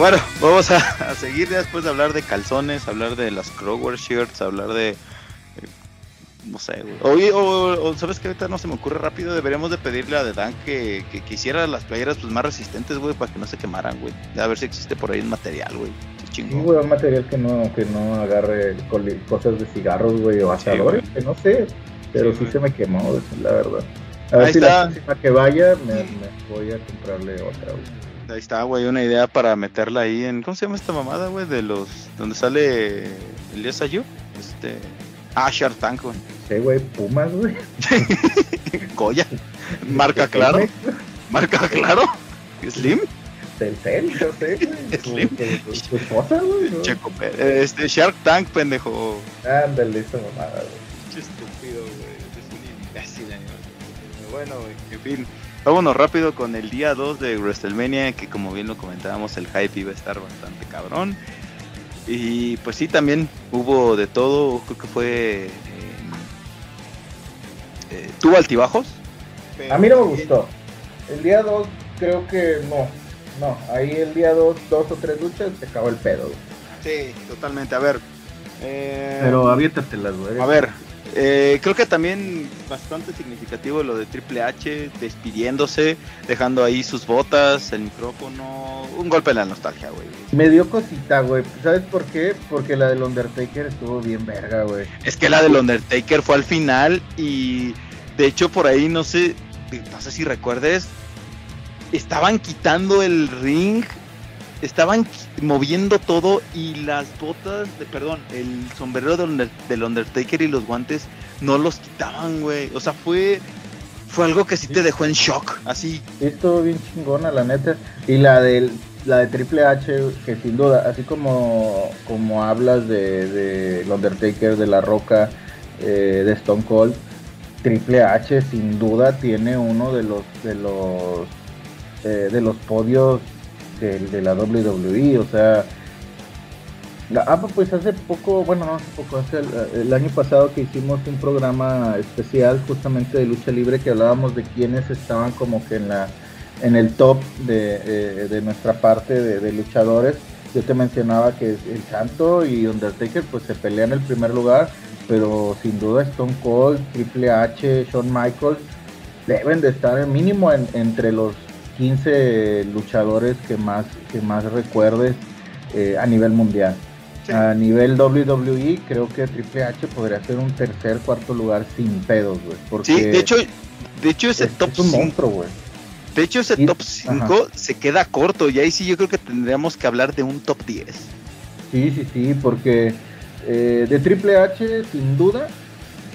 Bueno, vamos a, seguir después de hablar de calzones, hablar de las Crower shirts, hablar de... eh, no sé, güey. Oye, o, o, ¿sabes qué? Ahorita no se me ocurre rápido. Deberíamos de pedirle a The Dan que, que, que hiciera las playeras pues, más resistentes, güey, para que no se quemaran, güey. A ver si existe por ahí un material, güey. Sí, un material que no, que no agarre cosas de cigarros, güey, o asadores, que no sé, pero Sí, se me quemó, la verdad. A ver Ahí si está. la próxima que vaya me, me voy a comprarle otra, güey. Ahí está, güey, una idea para meterla ahí en. ¿Cómo se llama esta mamada, güey? De los. donde sale Elías Ayú. Este. Ah, Shark Tank, güey. Sí, güey, Pumas, güey. Goya. Marca claro. Marca claro. Slim. Telcel, yo sé, güey. Slim. Tu, esposa, güey. ¿no? Checo Pérez. Este, Shark Tank, pendejo. Ándale, esa mamada, güey. Qué estúpido, güey. Es un imbécil, Pero Bueno, güey, en fin. Vámonos rápido con el día 2 de WrestleMania, que como bien lo comentábamos, el hype iba a estar bastante cabrón. Y pues sí, también hubo de todo, creo que fue... eh, eh, tuvo altibajos. A mí no me gustó. El día 2 creo que no. No, ahí el día 2, dos o tres luchas, se acabó el pedo. Sí, totalmente. A ver. eh, Pero aviéntatelas, güey. A ver, eh, creo que también bastante significativo lo de Triple H despidiéndose, dejando ahí sus botas, el micrófono, un golpe en la nostalgia, güey. Me dio cosita, güey. ¿Sabes por qué? Porque la del Undertaker estuvo bien verga, güey. Es que la del Undertaker fue al final y de hecho por ahí no sé, no sé si recuerdes, estaban quitando el ring, estaban moviendo todo y las botas, de, perdón, el sombrero del, del Undertaker y los guantes no los quitaban, güey. O sea, fue fue algo que sí te dejó en shock, así. Sí, estuvo bien chingona, la neta. Y la del la de Triple H, que sin duda, así como, como hablas de, de el Undertaker, de La Roca, eh, de Stone Cold, Triple H sin duda tiene uno de los de los eh, de los podios de, de la WWE, o sea, la- pues hace poco, bueno, no hace poco, hace el, año pasado que hicimos un programa especial justamente de lucha libre que hablábamos de quienes estaban como que en la en el top de, eh, de nuestra parte de, de luchadores. Yo te mencionaba que el Santo y Undertaker pues se pelean el primer lugar, pero sin duda Stone Cold, Triple H, Shawn Michaels deben de estar mínimo en- entre los 15 luchadores que más que más recuerdes eh, a nivel mundial. Sí. A nivel WWE, creo que Triple H podría ser un tercer, cuarto lugar sin pedos, güey. Porque Sí, de hecho, de hecho ese es, top es un 5 monstruo, güey. De hecho, ese Y- top 5 se queda corto y ahí sí yo creo que tendríamos que hablar de un top 10. Sí, sí, sí, porque eh, de Triple H, sin duda,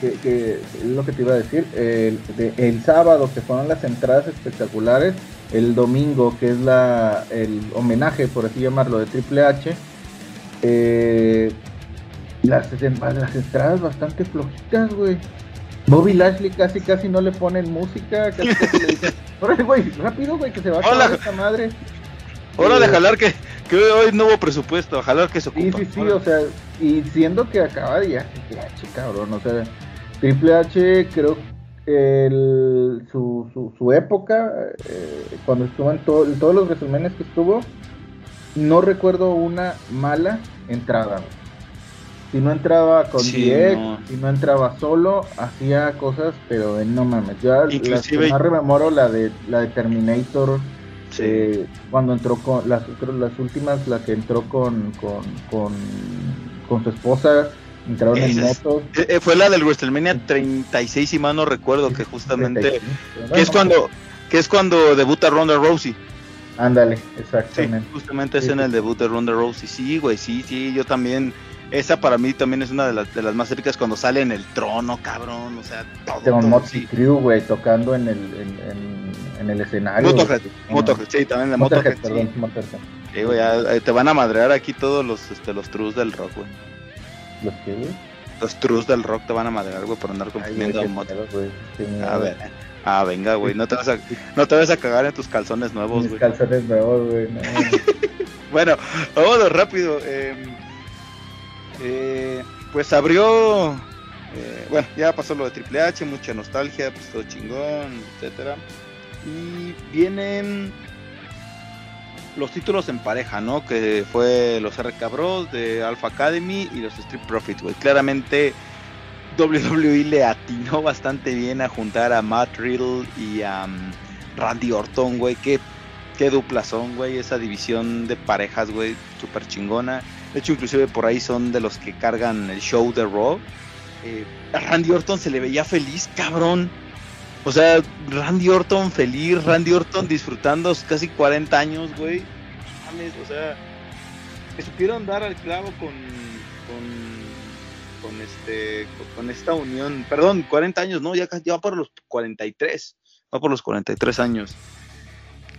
que, que es lo que te iba a decir, el, de- el sábado que fueron las entradas espectaculares, el domingo que es la el homenaje, por así llamarlo, de Triple H, eh, las, las entradas bastante flojitas, güey. Bobby Lashley casi casi no le ponen música, casi casi le dicen, órale, güey, rápido, güey, que se va a acabar esta madre. Hora de Eh, jalar que, que hoy no hubo presupuesto, jalar que se Sí, ocupa. sí, sí, o sea, y siendo que acaba de ya Triple H, cabrón, o sea, Triple H creo el, su, su, su época, eh, cuando estuvo en, todo- en todos los resúmenes que estuvo, no recuerdo una mala entrada. Si no entraba con Sí, no. si no entraba solo, hacía cosas, pero de no mames. Yo Inclusive- más rememoro la de la de Terminator, Sí. eh, cuando entró con las, las últimas, la que entró con, con, con, con su esposa, entraron en es- motos. Eh, eh, fue la del WrestleMania 36, si mal no recuerdo, que justamente. 35, Que es cuando, que es cuando debuta Ronda Rousey. Ándale, Sí, exactamente. justamente es Sí, en sí. el debut de Ronda Rousey. Sí, güey, sí, sí, yo también. esa para mí también es una de las, de las más épicas cuando sale en el trono, cabrón. O sea, todo. Con Motley sí. Crue, güey, tocando en el, en, en- en el escenario. Motorhead. Motorhead, sí, también la Motorhead, Motorhead. perdón, sí. Motorhead. Sí, güey, eh, te van a madrear aquí todos los, este, los trus del rock, güey. ¿Los qué, güey? Los trus del rock te van a madrear, güey, por andar Ay, confundiendo güey, a qué Motorhead. pedo, güey. A ver. Ah, venga, güey, no te vas a, no te vas a cagar en tus calzones nuevos, Mis güey. calzones nuevos, güey. no. Bueno, vámonos rápido. eh, eh, pues abrió. eh, bueno, ya pasó lo de Triple H, mucha nostalgia, pues todo chingón, etcétera. Y vienen los títulos en pareja, ¿no? Que fue los RK Bros de Alpha Academy y los Street Profits, güey. Claramente WWE le atinó bastante bien a juntar a Matt Riddle y a um, Randy Orton, güey. Qué qué dupla son, güey, esa división de parejas, güey, súper chingona. De hecho, inclusive por ahí son de los que cargan el show de Raw. Eh, a Randy Orton se le veía feliz, cabrón. O sea, Randy Orton feliz, Randy Orton disfrutando casi 40 años, güey. O sea, que supieron dar al clavo con, con, con este, con, esta unión. Perdón, 40 años, no, ya, ya va por los 43. Va por los 43 años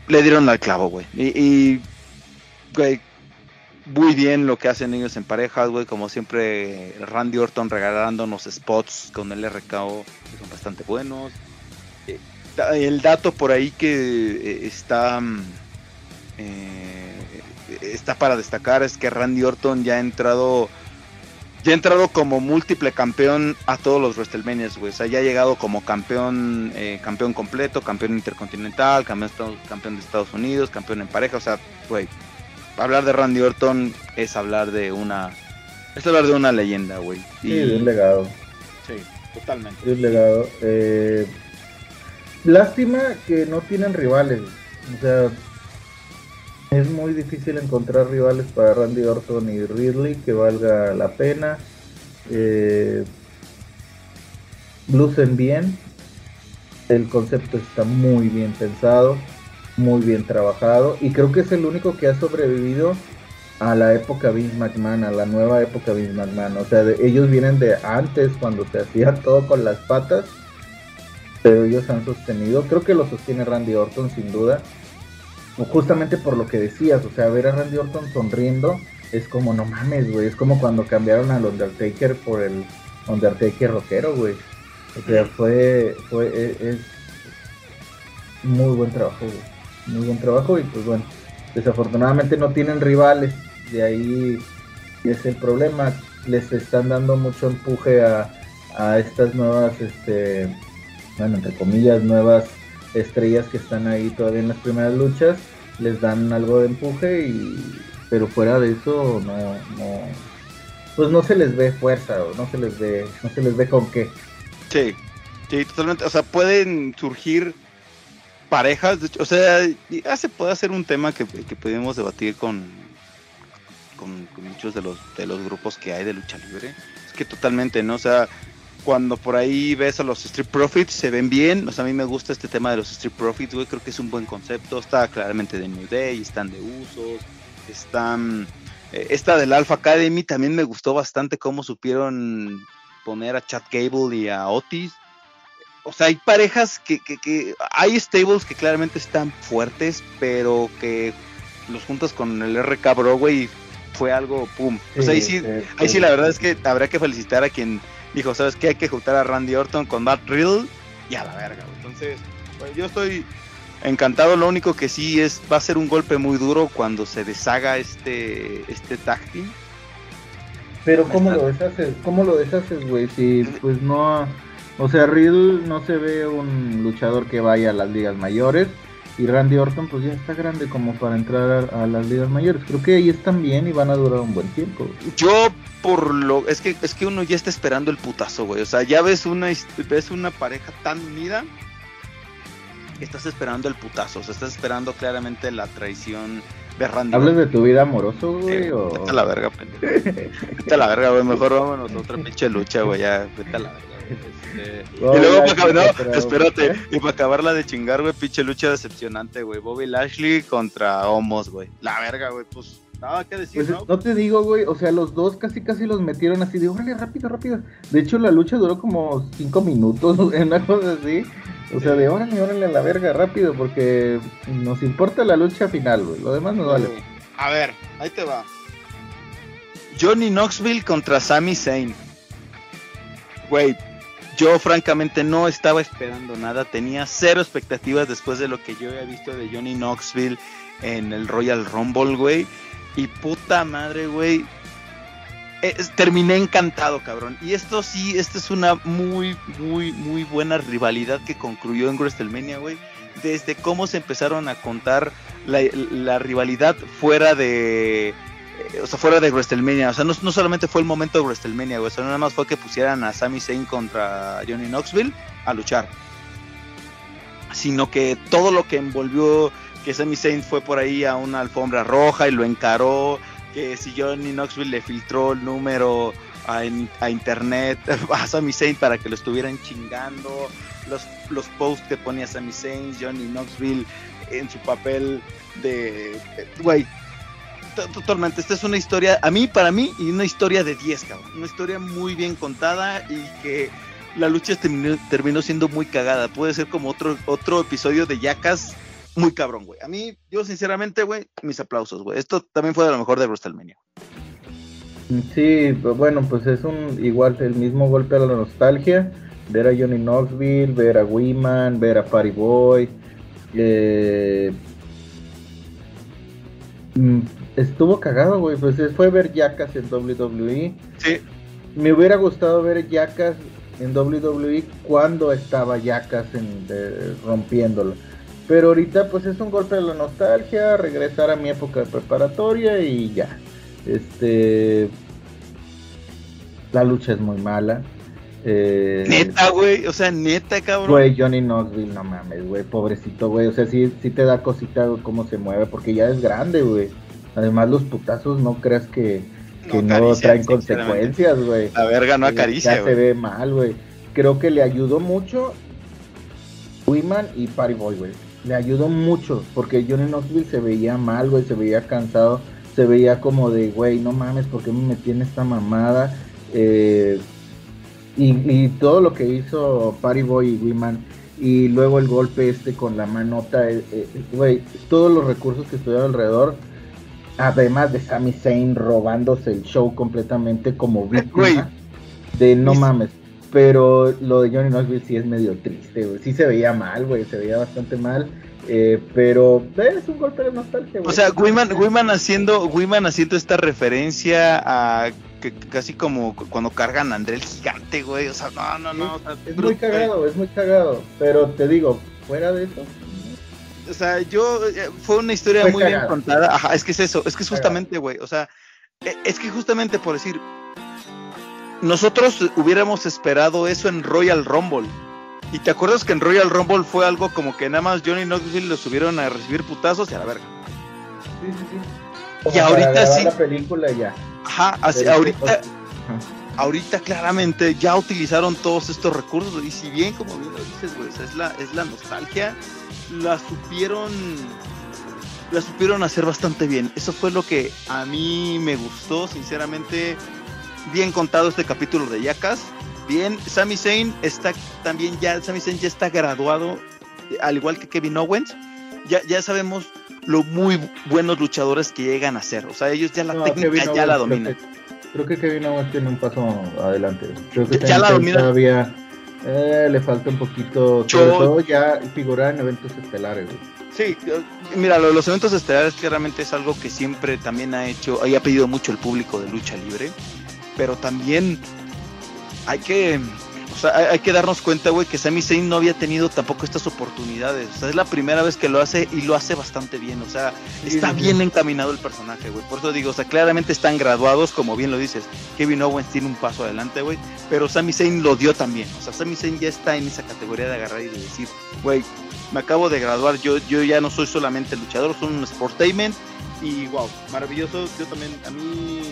le dieron al clavo, güey. Y, y, güey, muy bien lo que hacen ellos en parejas, güey. Como siempre, Randy Orton regalándonos spots con el RKO, que son bastante buenos. El dato por ahí que eh, está, mm, eh, está para destacar es que Randy Orton ya ha entrado. Ya ha entrado como múltiple campeón a todos los WrestleManias, güey. O sea, ya ha llegado como campeón, eh, campeón completo, campeón intercontinental, campeón, campeón de Estados Unidos, campeón en pareja. O sea, güey, hablar de Randy Orton es hablar de una, es hablar de una leyenda, güey. Sí, de un legado. sí, totalmente. de un legado. Eh, lástima que no tienen rivales. O sea, es muy difícil encontrar rivales para Randy Orton y Ridley que valga la pena. Eh, lucen bien. El concepto está muy bien pensado, muy bien trabajado. Y creo que es el único que ha sobrevivido a la época Vince McMahon, a la nueva época Vince McMahon. O sea, ellos vienen de antes, cuando se hacía todo con las patas, pero ellos han sostenido. Creo que lo sostiene Randy Orton, sin duda. Justamente por lo que decías, o sea, ver a Randy Orton sonriendo es como, no mames, güey. Es como cuando cambiaron al Undertaker por el Undertaker rockero, güey. O sea, fue, fue, e- es, muy buen trabajo, güey. Muy buen trabajo y pues bueno, desafortunadamente no tienen rivales. De ahí es el problema. Les están dando mucho empuje a, a estas nuevas, este, bueno, entre comillas, nuevas estrellas que están ahí todavía en las primeras luchas. Les dan algo de empuje y, pero fuera de eso no, no, pues no se les ve fuerza o no se les ve, no se les ve con qué. Sí, sí, totalmente. O sea, pueden surgir parejas. o sea, ya puede hacer un tema que, que podemos debatir con, con, con muchos de los, de los grupos que hay de lucha libre. Es que totalmente, ¿no? O sea, cuando por ahí ves a los Street Profits, se ven bien. O sea, a mí me gusta este tema de los Street Profits, güey. Creo que es un buen concepto. Está claramente de New Day, están de usos, están. eh, Esta del Alpha Academy también me gustó bastante cómo supieron poner a Chad Gable y a Otis. O sea, hay parejas que, que, que hay stables que claramente están fuertes, pero que los juntas con el RK Bro, güey, fue algo pum. O sea, ahí sí, ahí sí la verdad es que habría que felicitar a quien dijo, ¿sabes qué? Hay que juntar a Randy Orton con Matt Riddle y a la verga. Entonces, pues, yo estoy encantado. Lo único que sí es, va a ser un golpe muy duro cuando se deshaga este, este tag team. Pero ¿cómo lo deshaces? ¿Cómo lo deshaces, güey? Si pues no... O sea, Riddle no se ve un luchador que vaya a las ligas mayores. Y Randy Orton pues ya está grande como para entrar a, a las ligas mayores. Creo que ahí están bien y van a durar un buen tiempo. Yo por lo es que es que uno ya está esperando el putazo, güey. O sea, ya ves una ves una pareja tan unida que estás esperando el putazo, o sea, estás esperando claramente la traición de Randy. ¿Hablas de tu vida amoroso, Eh, güey? o... Vete a la verga, pendejo. Vete a la verga, güey. Mejor vámonos a otra pinche lucha, güey. Ya, vete a la verga. Este, y luego, para acabar- no, espérate. ¿eh? Y para acabarla de chingar, güey, pinche lucha decepcionante, güey. Bobby Lashley contra Homos, güey. La verga, güey. Pues Nada que decir, pues, ¿no? No te digo, güey, o sea, los dos casi casi los metieron así de, órale, rápido, rápido. De hecho, la lucha duró como cinco minutos, una cosa así. O sea, de órale, órale a la verga, rápido, porque nos importa la lucha final, güey. Lo demás nos vale. A ver, ahí te va. Johnny Knoxville contra Sami Zayn. Güey, yo francamente no estaba esperando nada, tenía cero expectativas después de lo que yo había visto de Johnny Knoxville en el Royal Rumble, güey. Y puta madre, güey. terminé encantado, cabrón. Y esto sí, esta es una muy, muy, muy buena rivalidad que concluyó en WrestleMania, güey. Desde cómo se empezaron a contar la rivalidad fuera de eh, o sea, fuera de WrestleMania. O sea, no, solamente fue el momento de WrestleMania, güey. O sea, nada más fue que pusieran a Sami Zayn contra Johnny Knoxville a luchar. Sino que todo lo que envolvió que Sami Zayn fue por ahí a una alfombra roja y lo encaró. Que si Johnny Knoxville le filtró el número a, internet a Sami Zayn para que lo estuvieran chingando. Los, los posts que ponía Sami Zayn, Johnny Knoxville en su papel de. Güey, totalmente. Esta es una historia, a mí, para mí, y una historia de 10, cabrón. Una historia muy bien contada y que la lucha terminó, siendo muy cagada. Puede ser como otro, otro episodio de Yacas muy cabrón, güey. A mí, yo sinceramente, güey, mis aplausos, güey. Esto también fue de lo mejor de WrestleMania. Sí, pues bueno, pues es un igual el mismo golpe a la nostalgia. Ver a Johnny Knoxville, ver a Wiman, ver a Party Boy. Eh, mm, estuvo cagado, güey. Pues fue ver Yacas en WWE. Sí. Me hubiera gustado ver Yacas en WWE cuando estaba Yacas en, rompiéndolo. Pero ahorita pues es un golpe de la nostalgia, regresar a mi época de preparatoria y ya. Este la lucha es muy mala. Eh, neta, güey, o sea, neta, cabrón. Güey, Johnny Knoxville, no mames, güey, pobrecito, güey. O sea, sí, sí te da cosita cómo se mueve, porque ya es grande, güey. Además, los putazos no creas que, no, traen consecuencias, güey. La verga no acaricia, Ya se ve mal, güey. Creo que le ayudó mucho Wiman y Party Boy, güey. Le ayudó mucho, porque Johnny Knoxville se veía mal, güey, se veía cansado, se veía como de, güey, no mames, ¿por qué me metí en esta mamada? Eh, y, todo lo que hizo Party Boy y Wiman, y luego el golpe este con la manota, eh, eh, güey, todos los recursos que estuvieron alrededor Además de Sami Zayn robándose el show completamente como víctima. De no mames. Pero lo de Johnny Knoxville sí es medio triste, güey. Sí se veía mal, güey. Se veía bastante mal. Eh, pero es un golpe de nostalgia, güey. O sea, Wiman, haciendo, haciendo esta referencia a que casi como cuando cargan a André el gigante, güey. O sea, no, no, no. es muy cagado, es muy cagado. Pero te digo, fuera de eso, o sea, yo, eh, fue una historia muy bien contada. Ajá, es que es eso, es que es justamente, güey, o sea, e, es que justamente por decir, nosotros hubiéramos esperado eso en Royal Rumble. Y te acuerdas que en Royal Rumble fue algo como que nada más Johnny Knoxville lo subieron a recibir putazos y a la verga. Sí, sí, sí. y ahorita sí. La película ya. Ajá, así, ahorita. Ahorita claramente ya utilizaron todos estos recursos y si bien como bien lo dices, güey, es la, es la nostalgia la supieron la supieron hacer bastante bien. Eso fue lo que a mí me gustó, sinceramente. Bien contado este capítulo de Yakas. Bien, Sami Zayn está también ya, Sami Zayn ya está graduado, al igual que Kevin Owens. Ya, ya sabemos lo muy buenos luchadores que llegan a ser. O sea, ellos ya la técnica ya la dominan. Creo que, Kevin Owens tiene un paso adelante. Creo que ya, la domina. Todavía eh, le falta un poquito, sobre todo ya figurar en eventos estelares. Sí, mira, los eventos estelares claramente es algo que siempre también ha hecho, ha pedido mucho el público de lucha libre, pero también hay que o sea, hay, que darnos cuenta, güey, que Sami Zayn no había tenido tampoco estas oportunidades. O sea, es la primera vez que lo hace y lo hace bastante bien. O sea, está bien encaminado el personaje, güey. Por eso digo, o sea, claramente están graduados, como bien lo dices. Kevin Owens tiene un paso adelante, güey. Pero Sami Zayn lo dio también. O sea, Sami Zayn ya está en esa categoría de agarrar y de decir, güey, me acabo de graduar. Yo, yo ya no soy solamente luchador, soy un sportainment. Y wow, maravilloso. Yo también, a mí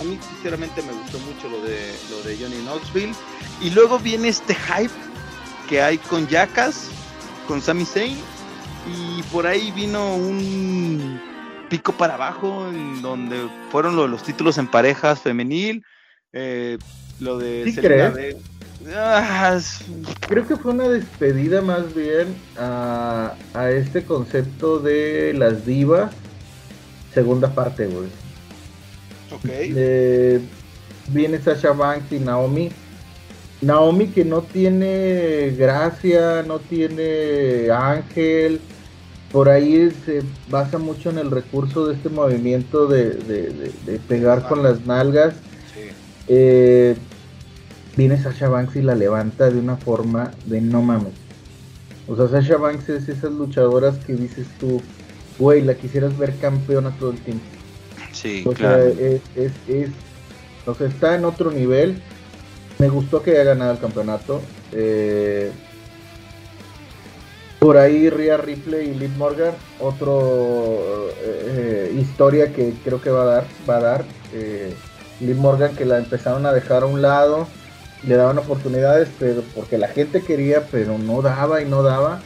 a mí sinceramente me gustó mucho lo de, lo de Johnny Knoxville. Y luego viene este hype que hay con Jackass, con Sami Zayn. Y por ahí vino un, pico para abajo, en donde fueron los títulos en parejas femenil, eh, lo de ¿Sí ah, Creo que fue una despedida más bien a, a este concepto de las divas, segunda parte, güey. Ok. viene Sasha Banks y Naomi. Naomi que no tiene gracia, no tiene ángel. Por ahí se basa mucho en el recurso de este movimiento de, pegar con las nalgas. Eh, viene Sasha Banks y la levanta de una forma de no mames. O sea, Sasha Banks es esas luchadoras que dices tú, güey, la quisieras ver campeona todo el tiempo. Sí, claro. es, es, o sea, está en otro nivel. Me gustó que haya ganado el campeonato. Eh, por ahí Rhea Ripley y Liv Morgan, otro eh, historia que creo que va a dar, va a dar. Eh, Liv Morgan que la empezaron a dejar a un lado, le daban oportunidades, pero porque la gente quería, pero no daba y no daba.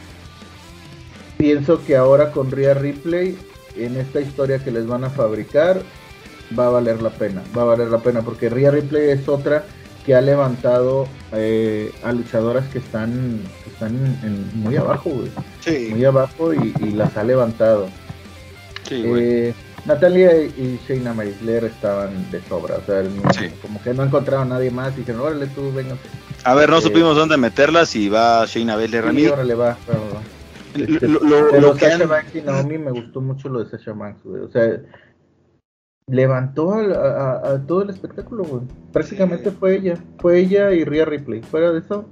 Pienso que ahora con Rhea Ripley, en esta historia que les van a fabricar, va a valer la pena, va a valer la pena, porque Rhea Ripley es otra que ha levantado eh, a luchadoras que están, están muy abajo, Muy abajo y, las ha levantado. Eh, Natalia y Shayna Baszler estaban de sobra, o sea, como que no encontraron a nadie más y dijeron, órale tú, venga. A ver, no eh, supimos dónde meterlas y va Shayna Baszler. Sí, órale, va, este, pero Sasha Banks y Naomi me gustó mucho lo de Sasha Banks, O sea, levantó a, todo el espectáculo, güey. Prácticamente fue ella, fue ella y Rhea Ripley. Fuera de eso.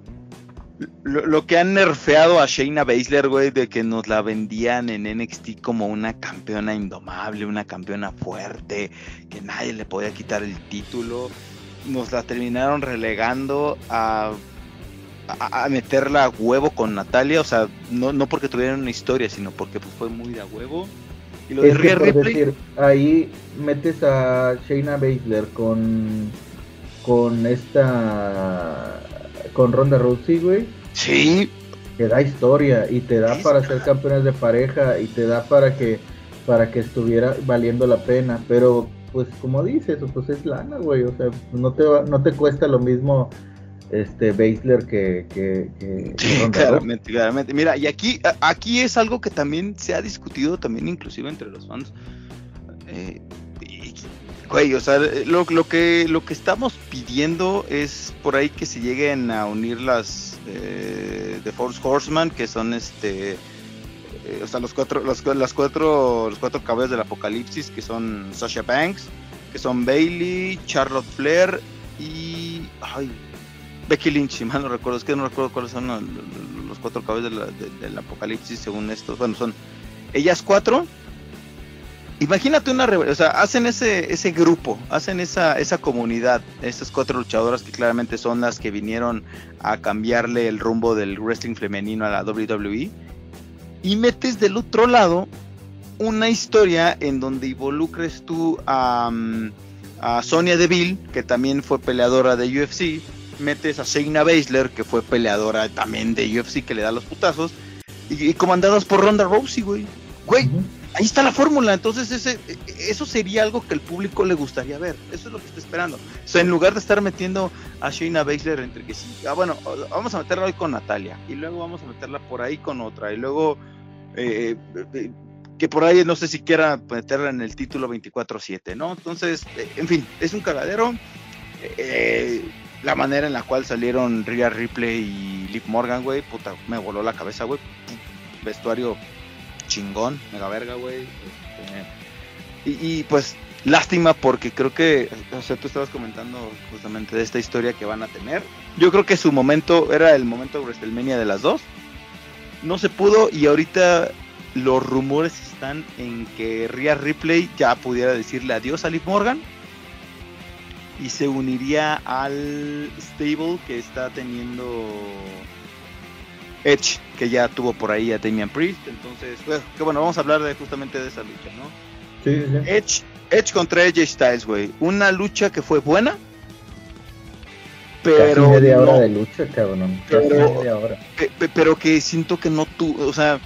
Lo, que han nerfeado a Shayna Baszler, güey, de que nos la vendían en NXT como una campeona indomable, una campeona fuerte, que nadie le podía quitar el título, nos la terminaron relegando a, a, meterla a huevo con Natalia, o sea, no, no porque tuvieran una historia, sino porque pues, fue muy de huevo decir, ahí metes a Shayna Baszler con con esta con Ronda Rousey, güey. Sí. Te da historia y te da para ser campeones de pareja y te da para que para que estuviera valiendo la pena, pero pues como dices, pues es lana, güey, o sea, no te no te cuesta lo mismo este Baszler que, que, claramente, claramente. Mira, y aquí, aquí es algo que también se ha discutido también inclusive entre los fans. Eh, güey, o sea, lo, que, lo que estamos pidiendo es por ahí que se lleguen a unir las eh, The Force Horseman, que son este eh, o sea, los cuatro, los, las cuatro, los cuatro cabezas del apocalipsis, que son Sasha Banks, que son Bailey, Charlotte Flair y ay, Becky Lynch, si mal no recuerdo, es que no recuerdo cuáles son los, cuatro cabezas del apocalipsis según estos. Bueno, son ellas cuatro. Imagínate una o sea, hacen ese, ese grupo, hacen esa, esa comunidad, estas cuatro luchadoras que claramente son las que vinieron a cambiarle el rumbo del wrestling femenino a la WWE. Y metes del otro lado una historia en donde involucres tú a, mm, a Sonia Deville, que también fue peleadora de UFC, metes a Shayna Baszler, que fue peleadora también de UFC, que le da los putazos, y, comandadas por Ronda Rousey, güey. Güey, ahí está la fórmula. Entonces, ese, eso sería algo que el público le gustaría ver. Eso es lo que está esperando. O sea, en lugar de estar metiendo a Shayna Baszler entre que sí, ah, bueno, vamos a meterla hoy con Natalia, y luego vamos a meterla por ahí con otra, y luego. Eh, eh, que por ahí no sé si quiera meterla en el título 24-7, ¿no? Entonces, eh, en fin, es un cagadero. Eh, la manera en la cual salieron Rhea Ripley y Liv Morgan, güey, puta, me voló la cabeza, güey. Vestuario chingón, mega verga, güey. Este, y, pues, lástima porque creo que, o sea, tú estabas comentando justamente de esta historia que van a tener. Yo creo que su momento era el momento de WrestleMania de las dos. No se pudo y ahorita los rumores están en que Rhea Ripley ya pudiera decirle adiós a Liv Morgan y se uniría al stable que está teniendo Edge, que ya tuvo por ahí a Damian Priest. Entonces, bueno, que bueno, vamos a hablar de justamente de esa lucha, ¿no? Sí, sí. Edge, Edge contra Edge Styles, güey. Una lucha que fue buena, pero. Casi media hora de lucha, cabrón. Pero, pero que siento que no tuvo, o sea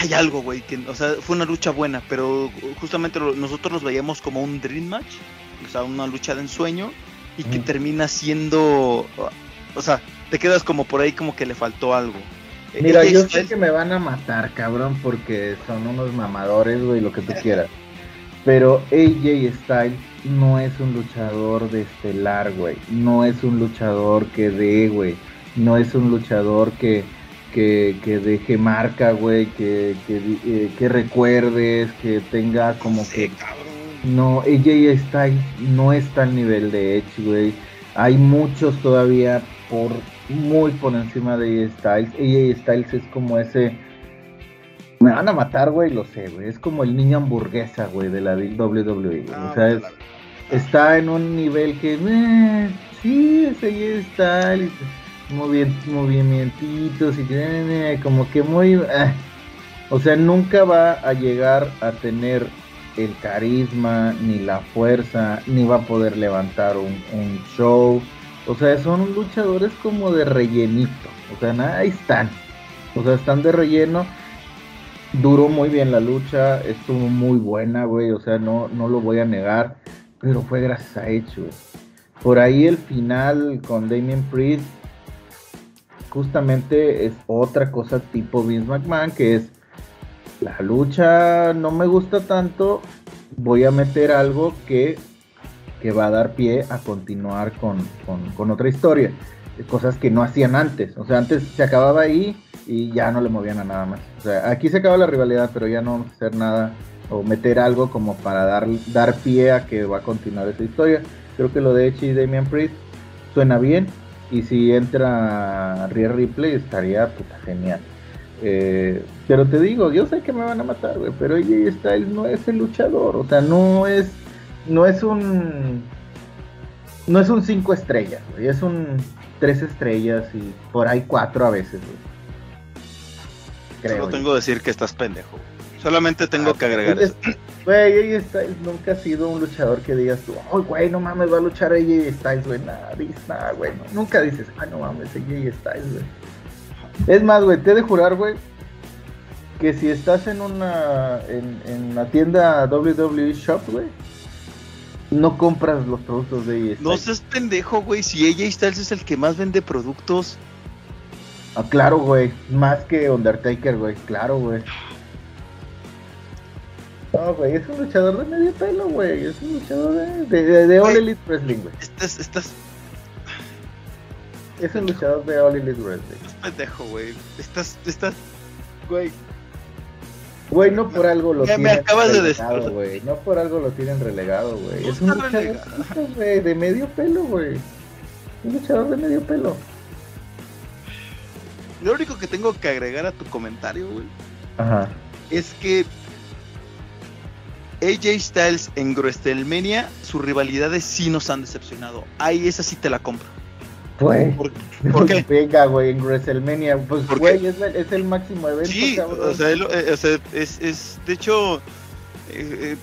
hay algo, güey, que, o sea, fue una lucha buena, pero justamente nosotros los veíamos como un Dream Match, o sea, una lucha de ensueño, y que termina siendo, o sea, te quedas como por ahí como que le faltó algo. Mira, yo sé que me van a matar, cabrón, porque son unos mamadores, güey, lo que tú quieras. Pero AJ Styles no es un luchador de estelar, güey. No es un luchador que dé, güey. No es un luchador que, que, que deje marca, güey. Que, que, eh, que, recuerdes, que tenga como que... No, AJ Styles no está al nivel de Edge, güey. Hay muchos todavía por muy por encima de AJ Styles. AJ Styles es como ese me van a matar, güey, lo sé, güey. Es como el niño hamburguesa, güey, de la WWE. o sea, está en un nivel que, eh, sí, ese ahí está, movimientos y eh, como que muy... Eh. O sea, nunca va a llegar a tener el carisma, ni la fuerza, ni va a poder levantar un, show. O sea, son luchadores como de rellenito. O sea, ahí están. O sea, están de relleno duró muy bien la lucha, estuvo muy buena, güey, o sea, no, no lo voy a negar, pero fue gracias a hecho. Por ahí el final con Damien Priest justamente es otra cosa tipo Vince McMahon, que es la lucha no me gusta tanto, voy a meter algo que, que va a dar pie a continuar con, con, otra historia. Cosas que no hacían antes. O sea, antes se acababa ahí y ya no le movían a nada más. O sea, aquí se acaba la rivalidad, pero ya no hacer nada o meter algo como para dar, dar pie a que va a continuar esa historia. Creo que lo de Echi y Damian Priest suena bien y si entra Rhea Ripley estaría puta genial. Eh, pero te digo, yo sé que me van a matar, güey, pero AJ Styles no es el luchador, o sea, no es no es un no es un 5 estrellas, güey, es un 3 estrellas y por ahí 4 a veces, güey. Solo tengo que decir que estás pendejo. Solamente tengo que agregar eso. Güey, Styles nunca ha sido un luchador que digas tú, ay, güey, no mames, va a luchar AJ Styles, güey. Nada, nada, güey. nunca dices, ay, no mames, AJ Styles, güey. Es más, güey, te he de jurar, güey, que si estás en una en, en la tienda WWE Shop, güey, no compras los productos de AJ Styles. No seas pendejo, güey, si AJ Styles es el que más vende productos Ah, claro, güey. Más que Undertaker, güey. Claro, güey. No, güey, es un luchador de medio pelo, güey. Es un luchador de, de, de, All Elite Wrestling, güey. Estás, estás. Es un luchador de All Elite Wrestling. Estás pendejo, güey. Estás, estás. Güey. Güey, no por algo lo tienen relegado, güey. No por algo lo tienen relegado, güey. es un luchador de medio pelo, güey. Un luchador de medio pelo. Lo único que tengo que agregar a tu comentario, güey, Ajá. es que AJ Styles en WrestleMania, sus rivalidades sí nos han decepcionado. Ahí esa sí te la compro. Güey, ¿Por, qué? Venga, güey, en WrestleMania, pues, güey, es, es, el máximo evento, sí, O sea, eh, o sea es, es, de hecho, eh, eh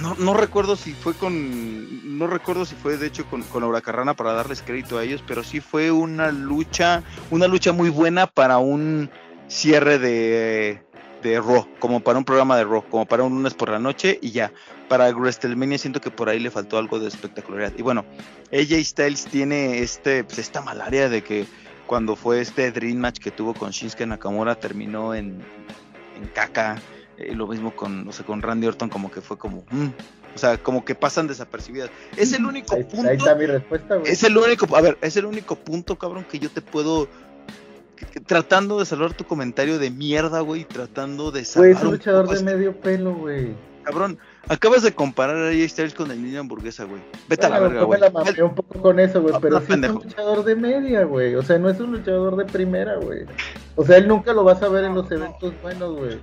no, no, recuerdo si fue con. No recuerdo si fue de hecho con, con Huracarrana para darles crédito a ellos, pero sí fue una lucha. Una lucha muy buena para un cierre de, de Raw, como para un programa de Raw, como para un lunes por la noche y ya. Para WrestleMania siento que por ahí le faltó algo de espectacularidad. Y bueno, AJ Styles tiene este, pues, esta malaria de que cuando fue este Dream Match que tuvo con Shinsuke Nakamura terminó en, en caca eh, lo mismo con, o sea, con Randy Orton, como que fue como, mm", o sea, como que pasan desapercibidas. Es el único punto. Ahí está mi respuesta, Es el único, a ver, es el único punto, cabrón, que yo te puedo. tratando de salvar tu comentario de mierda, güey, tratando de salvar. Güey, es un luchador de medio pelo, güey. Cabrón, acabas de comparar a AJ Styles con el niño hamburguesa, güey. Vete a la verga, güey. la un poco con eso, güey, pero es un luchador de media, güey. O sea, no es un luchador de primera, güey. O sea, él nunca lo vas a ver en los eventos buenos, güey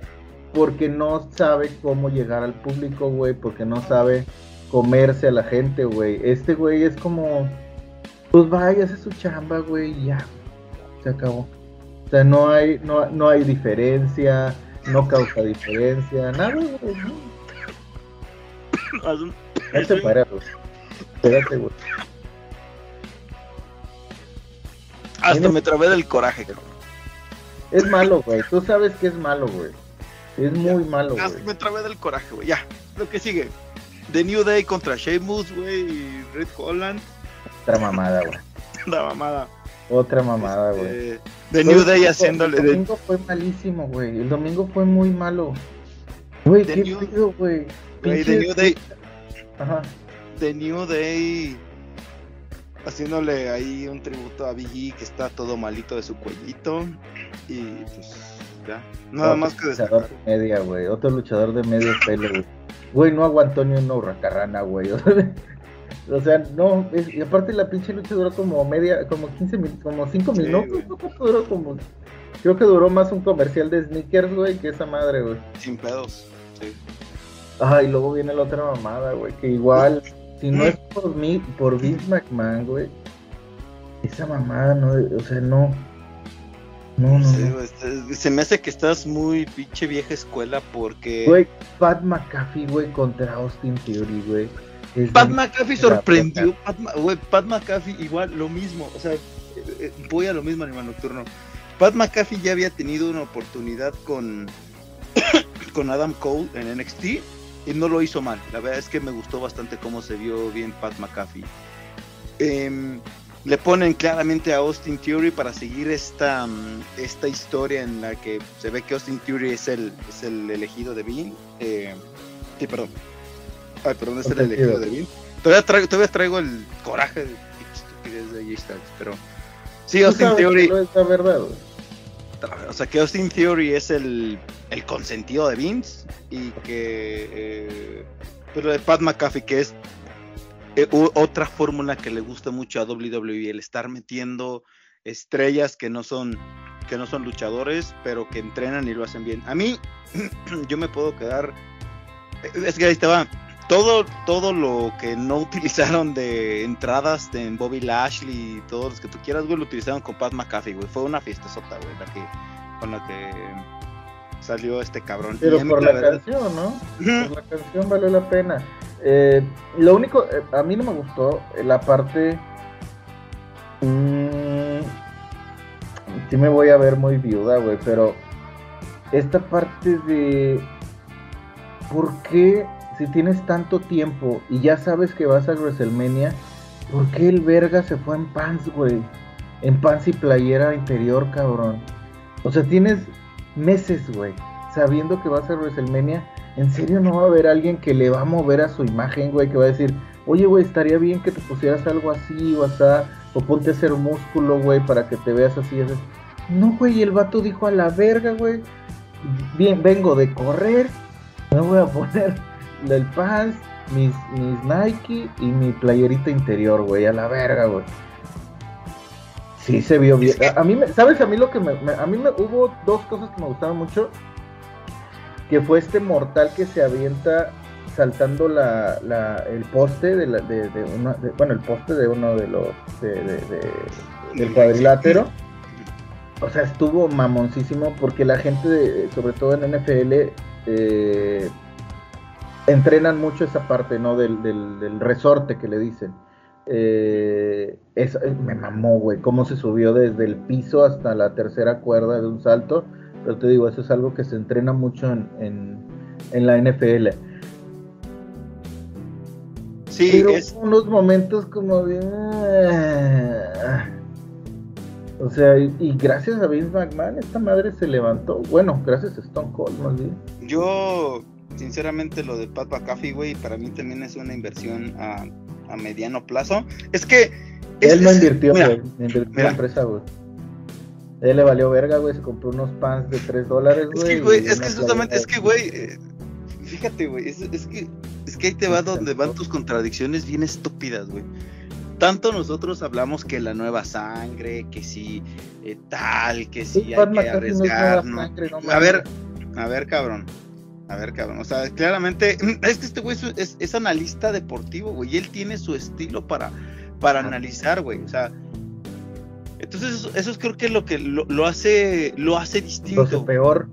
porque no sabe cómo llegar al público, güey, porque no sabe comerse a la gente, güey. Este güey es como, pues vaya, hace su chamba, güey, ya, se acabó. O sea, no hay, no, no hay diferencia, no causa diferencia, nada, güey. No. Espérate, güey. Hasta me trabé del coraje, cabrón. Es malo, güey. Tú sabes que es malo, güey. Es muy malo, güey. Me trabé del coraje, güey. Ya, lo que sigue. The New Day contra Sheamus, güey, y Red Holland. Otra mamada, güey. La mamada. Otra mamada, güey. Eh, The New Day El haciéndole. de- domingo fue malísimo, güey. El domingo fue muy malo. Güey, qué New- pedo, güey. Güey, The New Day. Ajá. The New Day haciéndole ahí un tributo a Biggie que está todo malito de su cuellito y pues ya nada más que luchador destacar. de media, güey. Otro luchador de medio pelo, güey. Güey, no aguantó ni una hurracarrana, güey. O sea, no. es- y aparte la pinche lucha duró como media, como 15 minutos, como 5 Sí, minutos. güey. ¿no? ¿Cuánto duró? Como. Creo que duró más un comercial de sneakers, güey, que esa madre, güey. sin pedos. Sí. Ah, y luego viene la otra mamada, güey, que igual, si no es por mí, por Vince McMahon, güey, esa mamada no, o sea, no. No, no, Sí, güey, se- me hace que estás muy pinche vieja escuela porque Güey, Pat McAfee, güey, contra Austin Theory, güey. Es Pat McAfee sorprendió. Pat, güey, Pat McAfee igual lo mismo. O sea, eh, eh, voy a lo mismo Animal Nocturno. Pat McAfee ya había tenido una oportunidad con, con Adam Cole en NXT y no lo hizo mal. La verdad es que me gustó bastante cómo se vio bien Pat McAfee. Em, le ponen claramente a Austin Theory para seguir esta, mm, esta historia en la que se ve que Austin Theory es el, es el elegido de Bean. Eh, sí, perdón. Ay, perdón, es el elegido de Bean. Todavía traigo, todavía traigo el coraje de estupidez de AJ Styles, pero sí, Austin Theory, no es la verdad, güey. O sea, que Austin Theory es el, el consentido de Vince y que eh, pero de Pat McAfee que es eh, otra fórmula que le gusta mucho a WWE el estar metiendo estrellas que no son que no son luchadores pero que entrenan y lo hacen bien. A mí yo me puedo quedar es que ahí va. Todo todo lo que no utilizaron de entradas de Bobby Lashley y todos los que tú quieras güey lo utilizaron con Pat McAfee güey. Fue una fiesta sota güey la que con la que salió este cabrón Pero por la canción, ¿no? Por la canción valió la pena. Eh, lo único, eh, a mí no me gustó eh, la parte. mm, sí me voy a ver muy viuda, güey, pero esta parte de. ¿Por qué, si tienes tanto tiempo y ya sabes que vas a WrestleMania, ¿por qué el verga se fue en pants, güey? En pants y playera interior, cabrón. O sea, tienes meses, güey, sabiendo que vas a WrestleMania. ¿En serio no va a haber alguien que le va a mover a su imagen, güey? Que va a decir, oye, güey, estaría bien que te pusieras algo así o así, o ponte a hacer músculo, güey, para que te veas así. así. No, güey, el vato dijo a la verga, güey. Bien, vengo de correr, me voy a poner el pants, mis, mis Nike y mi playerita interior, güey, a la verga, güey. Sí, se vio bien. A, a mí, me- ¿sabes? A mí lo que me, me- A mí me hubo dos cosas que me gustaron mucho. Que fue este mortal que se avienta saltando la, la, el poste de, la, de, de una, de- bueno, el poste de uno de los, de, de- de- del cuadrilátero. O sea, estuvo mamoncísimo porque la gente, de- sobre todo en NFL, eh, entrenan mucho esa parte, ¿no? Del, del, del resorte que le dicen. Eh, eso, eh, me mamó, güey, cómo se subió desde el piso hasta la tercera cuerda de un salto. Pero te digo, eso es algo que se entrena mucho en, en, en la NFL. sí pero es hubo unos momentos como de... ah. O sea, y, y gracias a Vince McMahon, esta madre se levantó. Bueno, gracias a Stone Cold, más bien. Yo, sinceramente, lo de Pat McAfee, güey, para mí también es una inversión a, a mediano plazo. Es que. es- Él no invirtió, güey. Invirtió en mira. la empresa, güey. Él le valió verga, güey. Se compró unos pants de 3 dólares, Es que, güey, es que justamente, es que, güey, eh, fíjate, güey, es, es que, es que ahí te va donde van tus contradicciones bien estúpidas, güey. Tanto nosotros hablamos que la nueva sangre, que si eh, tal, que si Sí, hay que no sangre, no A ver, a ver, cabrón. A ver, cabrón. O sea, claramente, es que este güey es, es- es analista deportivo, güey. Y él tiene su estilo para, para analizar, güey. O sea, entonces eso, eso es creo que lo que lo, lo hace, lo hace Lo distinto. hace peor.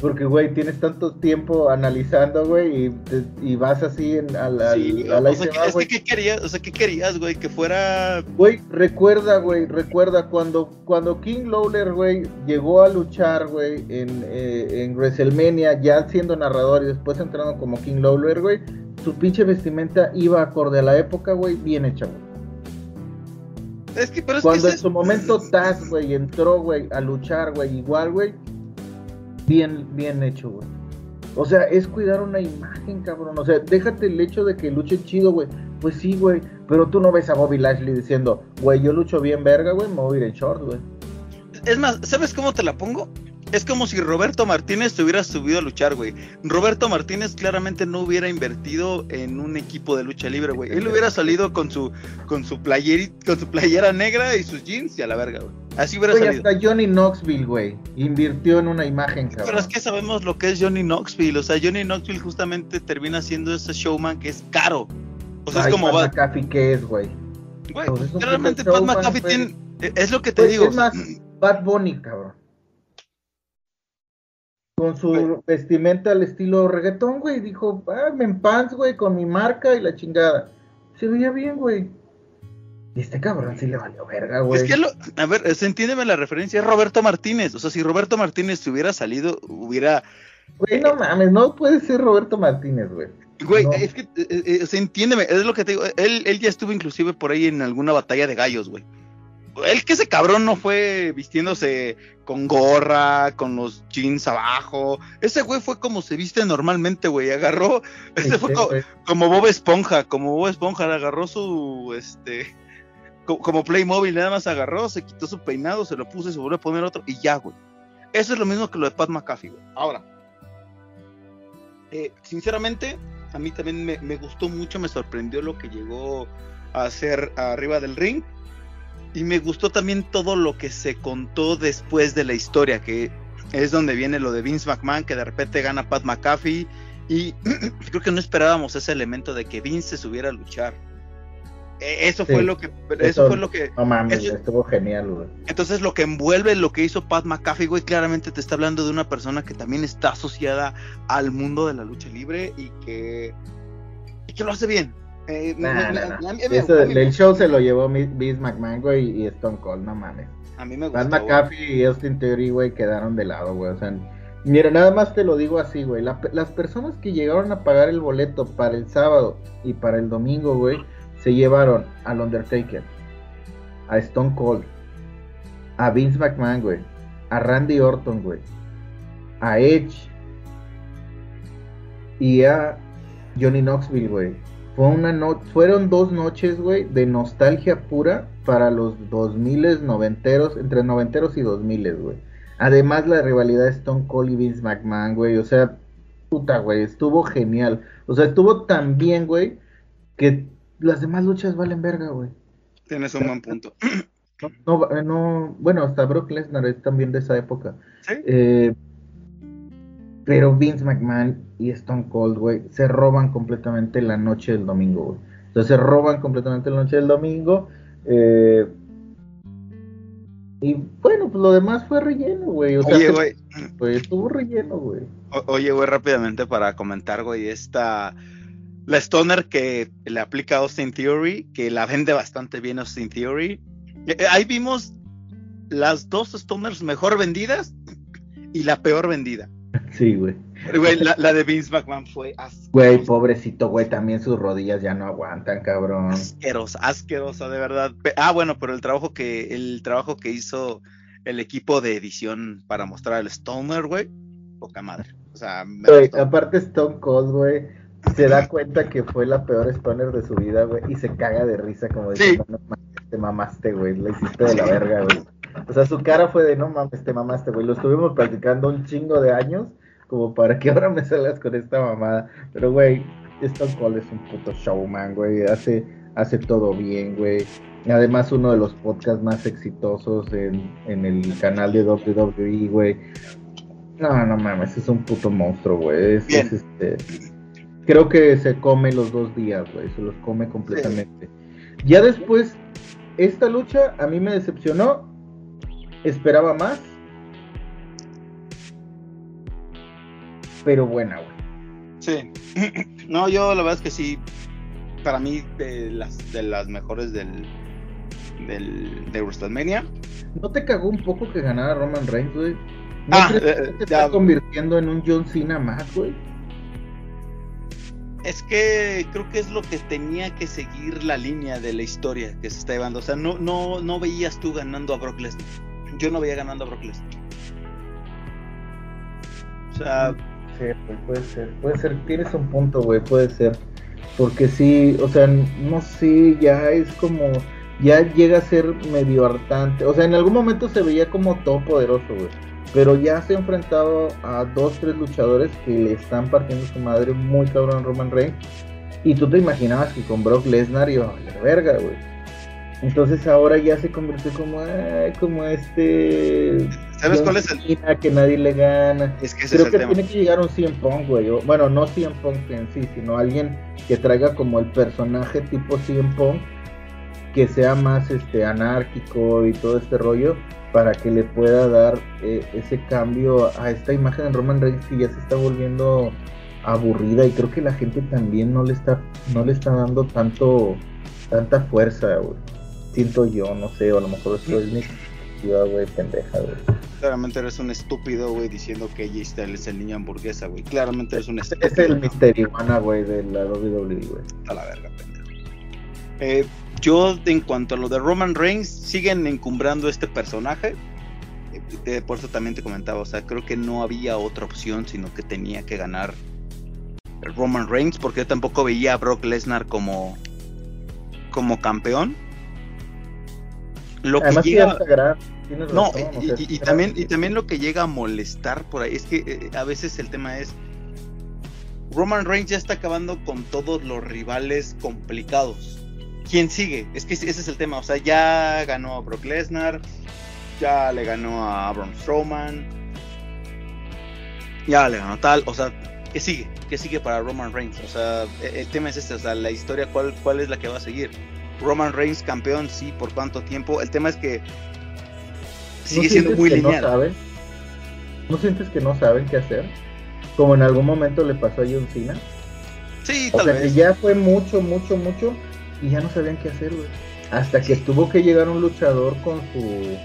Porque, güey, tienes tanto tiempo analizando, güey, y, y, vas así en, a la... Sí, a la o sea, ¿qué querías? O sea, ¿qué querías, güey? Que fuera... Güey, recuerda, güey, recuerda cuando, cuando King Lawler, güey, llegó a luchar, güey, en, eh, en WrestleMania, ya siendo narrador y después entrando como King Lawler, güey, su pinche vestimenta iba acorde a la época, güey, bien hecha, güey. Es que, pero es Cuando en su momento Taz, güey, entró, güey, a luchar, güey, igual, güey, bien, bien hecho, güey. O sea, es cuidar una imagen, cabrón. O sea, déjate el hecho de que luche chido, güey. Pues sí, güey. Pero tú no ves a Bobby Lashley diciendo, güey, yo lucho bien verga, güey, me voy a ir en short, güey. Es más, ¿sabes cómo te la pongo? Es como si Roberto Martínez te hubiera subido a luchar, güey. Roberto Martínez claramente no hubiera invertido en un equipo de lucha libre, güey. Él hubiera salido con su con su playera, con su playera negra y sus jeans y a la verga, güey. Así hubiera salido. hasta Johnny Knoxville, güey, invirtió en una imagen, cabrón. Pero es que sabemos lo que es Johnny Knoxville. O sea, Johnny Knoxville justamente termina siendo ese showman que es caro. O sea, Ay, es como Pat va. McAfee, ¿qué es, güey? Güey, pues es un realmente puto Pat McAfee tiene. Es lo que te Güey, digo. es más, Bad Bunny, cabrón. Con su vestimenta al estilo reggaetón, güey. Dijo, ah, me pants, güey, con mi marca y la chingada. Se veía bien, güey. Y este cabrón sí le valió verga, güey. Es que lo, a ver, es- entiéndeme la referencia, es Roberto Martínez. O sea, si Roberto Martínez hubiera salido, hubiera. Güey, no mames, no puede ser Roberto Martínez, güey. Güey, No. es que, eh, eh, o sea, entiéndeme, es lo que te digo. Él, él ya estuvo inclusive por ahí en alguna batalla de gallos, güey. Él que ese cabrón no fue vistiéndose con gorra, con los jeans abajo. Ese güey fue como se viste normalmente, güey. Agarró, fue Este, co- güey. como Bob Esponja, como Bob Esponja, le agarró su, este, co- como Playmobil, nada más agarró, se quitó su peinado, se lo puso y se volvió a poner otro y ya, güey. Eso es lo mismo que lo de Pat McAfee, güey. Ahora, eh, sinceramente, a mí también me, me gustó mucho, me sorprendió lo que llegó a hacer arriba del ring. Y me gustó también todo lo que se contó después de la historia, que es donde viene lo de Vince McMahon, que de repente gana Pat McAfee. Y creo que no esperábamos ese elemento de que Vince se subiera a luchar. Eh, Eso fue lo que, eso, Eso- fue lo que, No mames, Eso- estuvo genial, güey. entonces lo que envuelve lo que hizo Pat McAfee, güey, claramente te está hablando de una persona que también está asociada al mundo de la lucha libre y que, y que lo hace bien. Eh, Nah, me- nah, a- nah. a mí- a mí- Eso, a mí me- el show se lo llevó Vince McMahon, güey, y Stone Cold, no mames. a mí me Pat gustó. güey. McAfee y Austin Theory, güey, quedaron de lado, güey. O sea, mira, nada más te lo digo así, güey. La- las personas que llegaron a pagar el boleto para el sábado y para el domingo, güey, se llevaron al Undertaker, a Stone Cold, a Vince McMahon, güey, a Randy Orton, güey, a Edge y a Johnny Knoxville, güey. Fue una no fueron dos noches, güey, de nostalgia pura para los 2000 noventeros, entre noventeros y 2000, güey. Además la rivalidad de Stone Cold y Vince McMahon, güey, o sea, puta, güey, estuvo genial. O sea, estuvo tan bien, güey, que las demás luchas valen verga, güey. Tienes un buen punto. No, no, no, bueno, hasta Brock Lesnar es también de esa época. Sí. Eh, pero Vince McMahon y Stone Cold, güey, se roban completamente la noche del domingo, güey. Entonces se roban completamente la noche del domingo. eh, y bueno, pues lo demás fue relleno, güey. O sea, Oye, güey, pues, estuvo relleno, güey. oye, güey, rápidamente para comentar, güey, esta, la Stoner que le aplica a Austin Theory, que la vende bastante bien Austin Theory. Eh, eh, Ahí vimos las dos Stoners mejor vendidas y la peor vendida. Sí, güey. Güey, la, la de Vince McMahon fue asquerosa, Güey, pobrecito, güey, también sus rodillas ya no aguantan, cabrón. asquerosa, asquerosa, de verdad. Ah, bueno, pero el trabajo que, el trabajo que hizo el equipo de edición para mostrar el Stoner, güey, poca madre. O sea, me Güey, aparte Stone Cold, güey, se da cuenta que fue la peor stoner de su vida, güey, y se caga de risa como Sí. diciendo, no mames, te mamaste, güey, la hiciste de la verga, güey. O sea, su cara fue de, no mames, te mamaste, güey. Lo estuvimos practicando un chingo de años como para que ahora me salgas con esta mamada. Pero, güey, Stone Cold es un puto showman, güey. Hace, hace todo bien, güey. Además, uno de los podcasts más exitosos en, en el canal de WWE, güey. No, no mames, es un puto monstruo, güey. Es, este. Creo que se come los dos días, güey. Se los come completamente. Ya después, esta lucha a mí me decepcionó. Esperaba más. pero buena, güey. Sí. No, yo la verdad es que sí, para mí de las de las mejores del del de WrestleMania. ¿No te cagó un poco que ganara Roman Reigns, güey? ¿No Ah, crees que eh, se ya. está convirtiendo en un John Cena más, güey? Es que creo que es lo que tenía que seguir la línea de la historia que se está llevando. O sea, no, no, no veías tú ganando a Brock Lesnar. Yo no veía ganando a Brock Lesnar. O sea, Sí, güey, puede ser, puede ser, tienes un punto, güey, puede ser. Porque sí, o sea, no sé, ya es como, ya llega a ser medio hartante. O sea, en algún momento se veía como todopoderoso, güey. Pero ya se ha enfrentado a dos, tres luchadores que le están partiendo su madre muy cabrón Roman Reigns. Y tú te imaginabas que con Brock Lesnar iba a valer verga, güey. Entonces ahora ya se convirtió como, como este... ¿sabes cuál es el...? Que nadie le gana. Es que ese Creo es que el tema. tiene que llegar un CM Punk, güey. o- Bueno, no CM Punk en sí, sino alguien que traiga como el personaje tipo CM Punk, que sea más este anárquico y todo este rollo, para que le pueda dar eh, ese cambio a esta imagen de Roman Reigns que ya se está volviendo aburrida y creo que la gente también no le está no le está dando tanto tanta fuerza, güey. Siento yo, no sé, o a lo mejor es mi perspectiva, güey, pendeja, güey. Claramente eres un estúpido, güey, diciendo que AJ Styles es el niño hamburguesa, güey. Claramente eres un Es estúpido. el Mister Iguana, güey, de la WWE, güey. A la verga, pendejo. Eh, yo, en cuanto a lo de Roman Reigns, siguen encumbrando este personaje. Eh, de- por eso también te comentaba, o sea, creo que no había otra opción, sino que tenía que ganar Roman Reigns, porque yo tampoco veía a Brock Lesnar como, como campeón. Lo que Además, llega... grande, tienes No, razón, o y, sea, y- y está también, y también lo que llega a molestar por ahí es que eh, a veces el tema es Roman Reigns ya está acabando con todos los rivales complicados. ¿Quién sigue? Es que ese es el tema. O sea, ya ganó a Brock Lesnar, ya le ganó a Braun Strowman, ya le ganó tal. O sea, ¿qué sigue? ¿Qué sigue para Roman Reigns? O sea, e- el tema es este. O sea, la historia, ¿cuál, cuál es la que va a seguir? Roman Reigns campeón, sí, ¿por cuánto tiempo? El tema es que sigue ¿No siendo muy que lineal. No, saben? ¿No sientes que no saben qué hacer? Como en algún momento le pasó a John Cena. Sí, O tal sea, que ya fue mucho, mucho, mucho y ya no sabían qué hacer, güey. Hasta que tuvo que llegar un luchador con su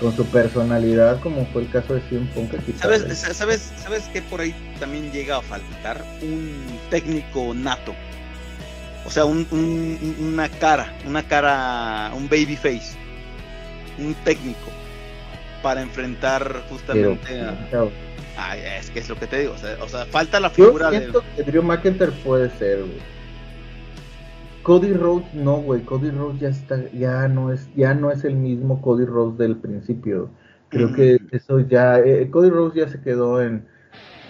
con su personalidad, como fue el caso de CM Punk. aquí, ¿Sabes, ¿sabes? sa- sabes, ¿Sabes que por ahí también llega a faltar? Un técnico nato. O sea, un- un- una cara, una cara, un baby face. Un técnico. Para enfrentar Pero, justamente a... cabrón. Ay, es que es lo que te digo. O sea, o sea, falta la Yo figura de... siento que Drew McIntyre puede ser, güey. Cody Rhodes no, güey. Cody Rhodes ya está, ya no es, ya no es el mismo Cody Rhodes del principio. Creo Mm. que eso ya, eh, Cody Rhodes ya se quedó en,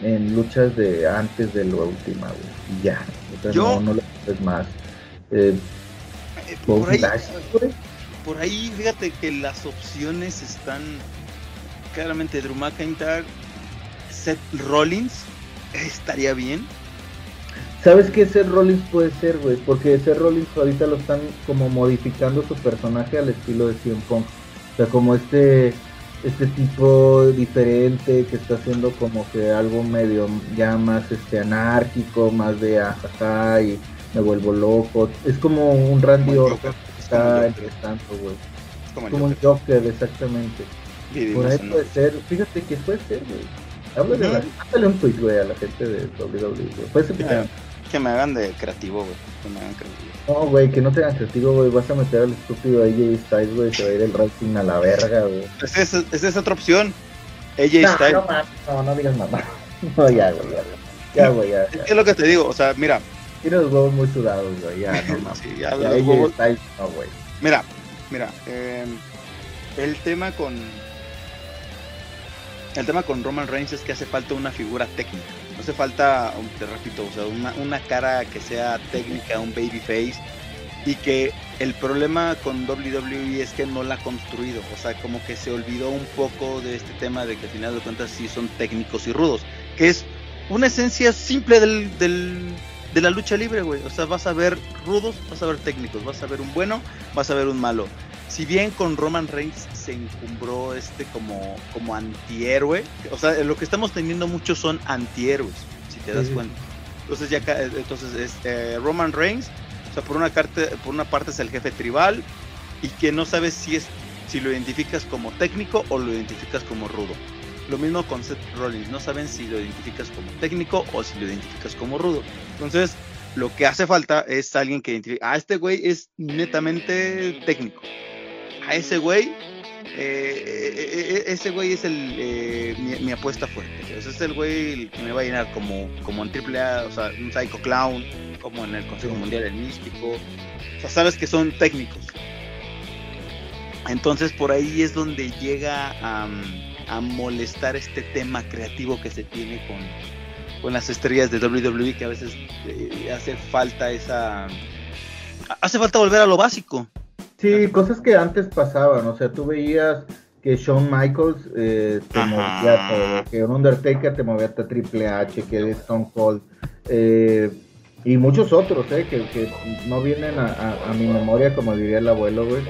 en luchas de antes de la última, güey. Ya, o sea, Yo- no, no le haces más. Eh, por, ahí, por ahí, fíjate que las opciones están claramente Drew McIntyre, Seth Rollins, estaría bien. ¿Sabes qué Seth Rollins puede ser, güey? Porque Seth Rollins ahorita lo están como modificando su personaje al estilo de CM Punk. O sea, como este este tipo diferente que está haciendo como que algo medio ya más este anárquico, más de ajaja y me vuelvo loco. Es como un Randy Orton que está empezando, güey. Es como Como un Joker. Joker, exactamente. Vivimos Por ahí puede ser. Fíjate que puede ser, güey. Háblale, Ujú. háblale un tweet, güey, a la gente de WWE, güey. Puede ser que te Ah, Que me hagan de creativo, güey. Que me hagan creativo. No, güey, que no te hagan creativo, güey. Vas a meter al estúpido AJ Styles, güey. Se va a ir el rating a la verga, güey. Esa es, esa es otra opción. AJ No, Styles. no, no, no digas mamá. No, ya, güey, ya. Ya, güey, ya. Es ya. que es lo que te digo, o sea, mira. Tienes los huevos muy sudados, güey. Ya, no sí, ya Ya, los no, güey. Mira, mira. eh, el tema con. El tema con Roman Reigns es que hace falta una figura técnica. No hace falta, te repito, o sea, una, una cara que sea técnica, un babyface. Y que el problema con WWE es que no la ha construido. O sea, como que se olvidó un poco de este tema de que al final de cuentas sí son técnicos y rudos. Que es una esencia simple del, del- de la lucha libre, güey. O sea, vas a ver rudos, vas a ver técnicos, vas a ver un bueno, vas a ver un malo. si bien con Roman Reigns se encumbró este como, como antihéroe, o sea, lo que estamos teniendo muchos son antihéroes, si te das cuenta. Entonces ya entonces este, Roman Reigns, o sea, por una, por una parte es el jefe tribal y que no sabes si es si lo identificas como técnico o lo identificas como rudo. Lo mismo con Seth Rollins, no saben si lo identificas como técnico o si lo identificas como rudo. Entonces, lo que hace falta es alguien que identifique, ah, este güey es netamente técnico. A ese güey, eh, eh, eh, ese güey es el, mi, apuesta fuerte. Ese es el güey que me va a llenar como, como en AAA, o sea, un Psycho Clown, como en el Consejo Mundial del Místico. O sea, sabes que son técnicos. Entonces por ahí es donde llega a, molestar este tema creativo que se tiene con, con las estrellas de WWE, que a veces eh, hace falta esa... Hace falta volver a lo básico. Sí, cosas que antes pasaban, o sea, tú veías que Shawn Michaels eh, te movía todo, que un Undertaker te movía hasta Triple H, que Stone Cold. Eh, y muchos otros, ¿eh? que, que no vienen a, a, mi memoria, como diría el abuelo, güey,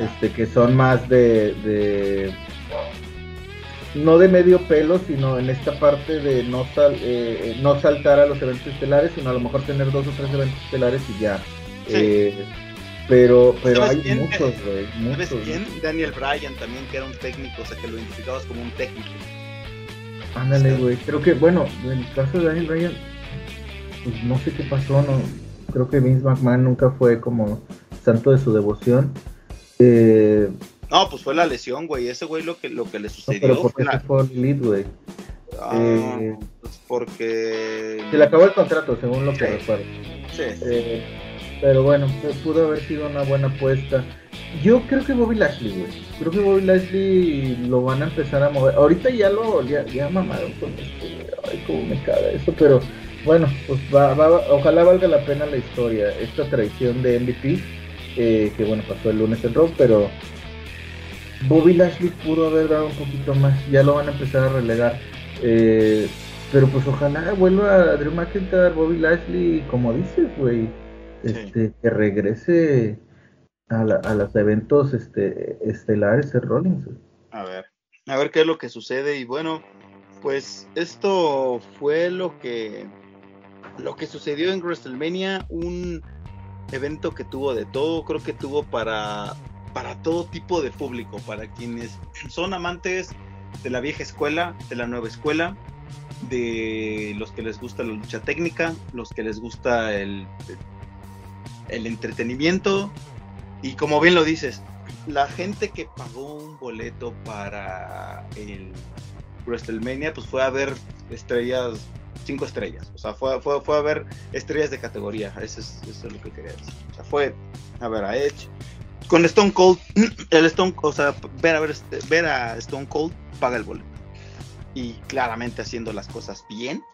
este, que son más de, de, no de medio pelo, sino en esta parte de no, sal, eh, no saltar a los eventos estelares, sino a lo mejor tener dos o tres eventos estelares y ya. Eh, pero pero hay muchos, güey. ¿Sabes quién? Daniel Bryan también, que era un técnico, o sea, que lo identificabas como un técnico. Ándale, güey. Creo que, bueno, en el caso de Daniel Bryan pues no sé qué pasó, no creo que Vince McMahon nunca fue como santo de su devoción. Eh, no, pues fue la lesión, güey. Ese güey lo que, lo que le sucedió. pero ¿por qué se fue lead, güey? Ah, eh, pues porque. Se le acabó el contrato, según lo que recuerdo. Sí. Eh, pero bueno, pudo haber sido una buena apuesta. Yo creo que Bobby Lashley, güey. Creo que Bobby Lashley lo van a empezar a mover. Ahorita ya lo ya, ya mamaron con esto. Ay, cómo me caga eso, pero bueno, pues va, ojalá valga la pena la historia. Esta traición de MVP, eh, que bueno, pasó el lunes en Raw, pero Bobby Lashley pudo haber dado un poquito más. Ya lo van a empezar a relegar. Eh, pero pues ojalá vuelva a Drew McIntyre, Bobby Lashley, como dices, güey, este, que regrese a, los eventos este, estelares de Rollins. A ver, a ver qué es lo que sucede y bueno, pues esto fue lo que lo que sucedió en WrestleMania, un evento que tuvo de todo, creo que tuvo para, para todo tipo de público, para quienes son amantes de la vieja escuela, de la nueva escuela, de los que les gusta la lucha técnica, los que les gusta el, el entretenimiento y como bien lo dices, la gente que pagó un boleto para el WrestleMania pues fue a ver estrellas cinco estrellas. O sea, fue, fue, fue a ver estrellas de categoría. Eso es, eso es lo que quería decir. O sea, fue a ver a Edge. Con Stone Cold, el Stone, o sea, ver a, ver, ver a Stone Cold paga el boleto. Y claramente haciendo las cosas bien.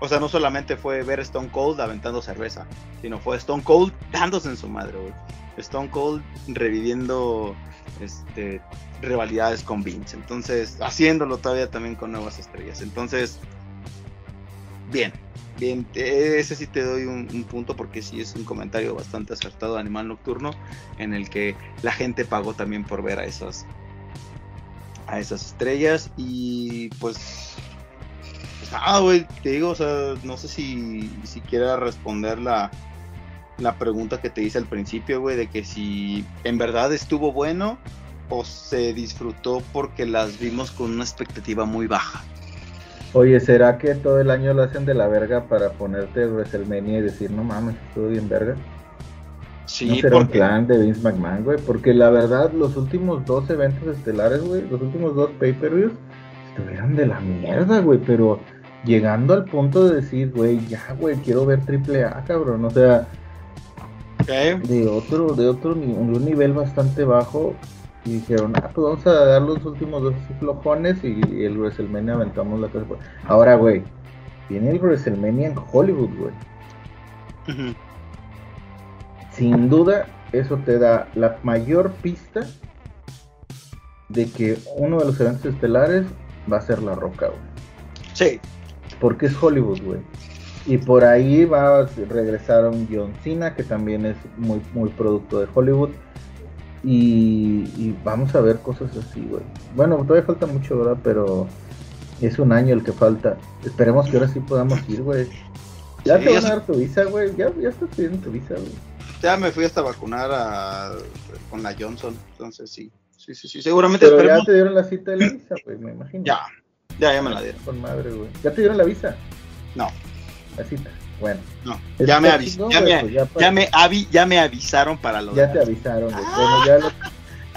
O sea, no solamente fue ver Stone Cold aventando cerveza, sino fue Stone Cold dándose en su madre, Stone Cold reviviendo este, rivalidades con Vince. Entonces, haciéndolo todavía también con nuevas estrellas. Entonces, bien, bien, ese sí te doy un, punto porque sí es un comentario bastante acertado de Animal Nocturno en el que la gente pagó también por ver a esas a esas estrellas. Y pues ah güey te digo o sea no sé si si quiera responder la la pregunta que te hice al principio güey de que si en verdad estuvo bueno o se disfrutó porque las vimos con una expectativa muy baja Oye, ¿será que todo el año lo hacen de la verga para ponerte WrestleMania y decir, no mames, estuvo bien verga? Sí, ¿No será un plan de Vince McMahon, güey? Porque la verdad, los últimos dos eventos estelares, güey, los últimos dos pay-per-views, estuvieron de la mierda, güey, pero llegando al punto de decir, güey, ya, güey, quiero ver triple A, cabrón, o sea, de otro, de otro un nivel bastante bajo, y dijeron, ah, pues vamos a dar los últimos dos flojones y el WrestleMania aventamos la cosa. Ahora, güey, viene el WrestleMania en Hollywood, güey. Sin duda, eso te da la mayor pista de que uno de los eventos estelares va a ser La Roca, güey. Sí. Porque es Hollywood, güey. Y por ahí va a regresar un John Cena, que también es muy, muy producto de Hollywood. Y, y vamos a ver cosas así, güey. Bueno, todavía falta mucho, ¿verdad? Pero es un año el que falta. Esperemos que ahora sí podamos ir, güey. Ya Sí, te van a dar tu visa, güey. Ya, ya estás pidiendo tu visa, güey. Ya me fui hasta vacunar a, con la Johnson, entonces sí. Sí, sí, sí. Seguramente Pero ya te dieron la cita de la visa, güey, me imagino. Ya, ya, ya me la dieron. Con madre, güey. ¿Ya te dieron la visa? No, La cita. Bueno. no. Está Ya me, avis- ya, me, pues ya ya, me avi- ya me avisaron para lo Ya de te avisaron, güey. Bueno, ya, lo-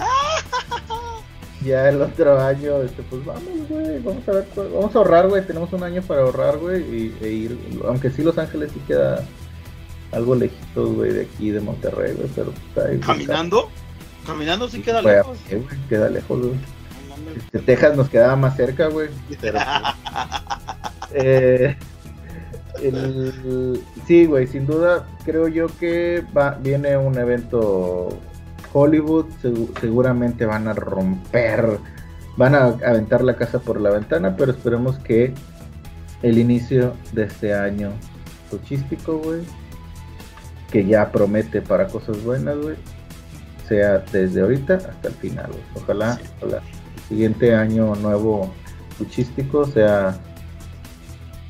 ya el otro año, este, pues vamos, güey. Vamos a ver, vamos a ahorrar, güey. Tenemos un año para ahorrar, güey. Y, e ir, aunque sí, Los Ángeles sí queda algo lejitos, güey, de aquí, de Monterrey, güey. Pero pues, está ahí. ¿Caminando? Caminando sí queda a lejos. güey, queda lejos, güey. Este, Texas nos quedaba más cerca, güey. Pero, pues, eh, el- sí, güey, sin duda creo yo que va, viene un evento Hollywood, segu- seguramente van a romper, van a aventar la casa por la ventana, pero esperemos que el inicio de este año luchístico, güey, que ya promete para cosas buenas, güey, sea desde ahorita hasta el final, güey. Ojalá, Sí. ojalá el siguiente año nuevo luchístico sea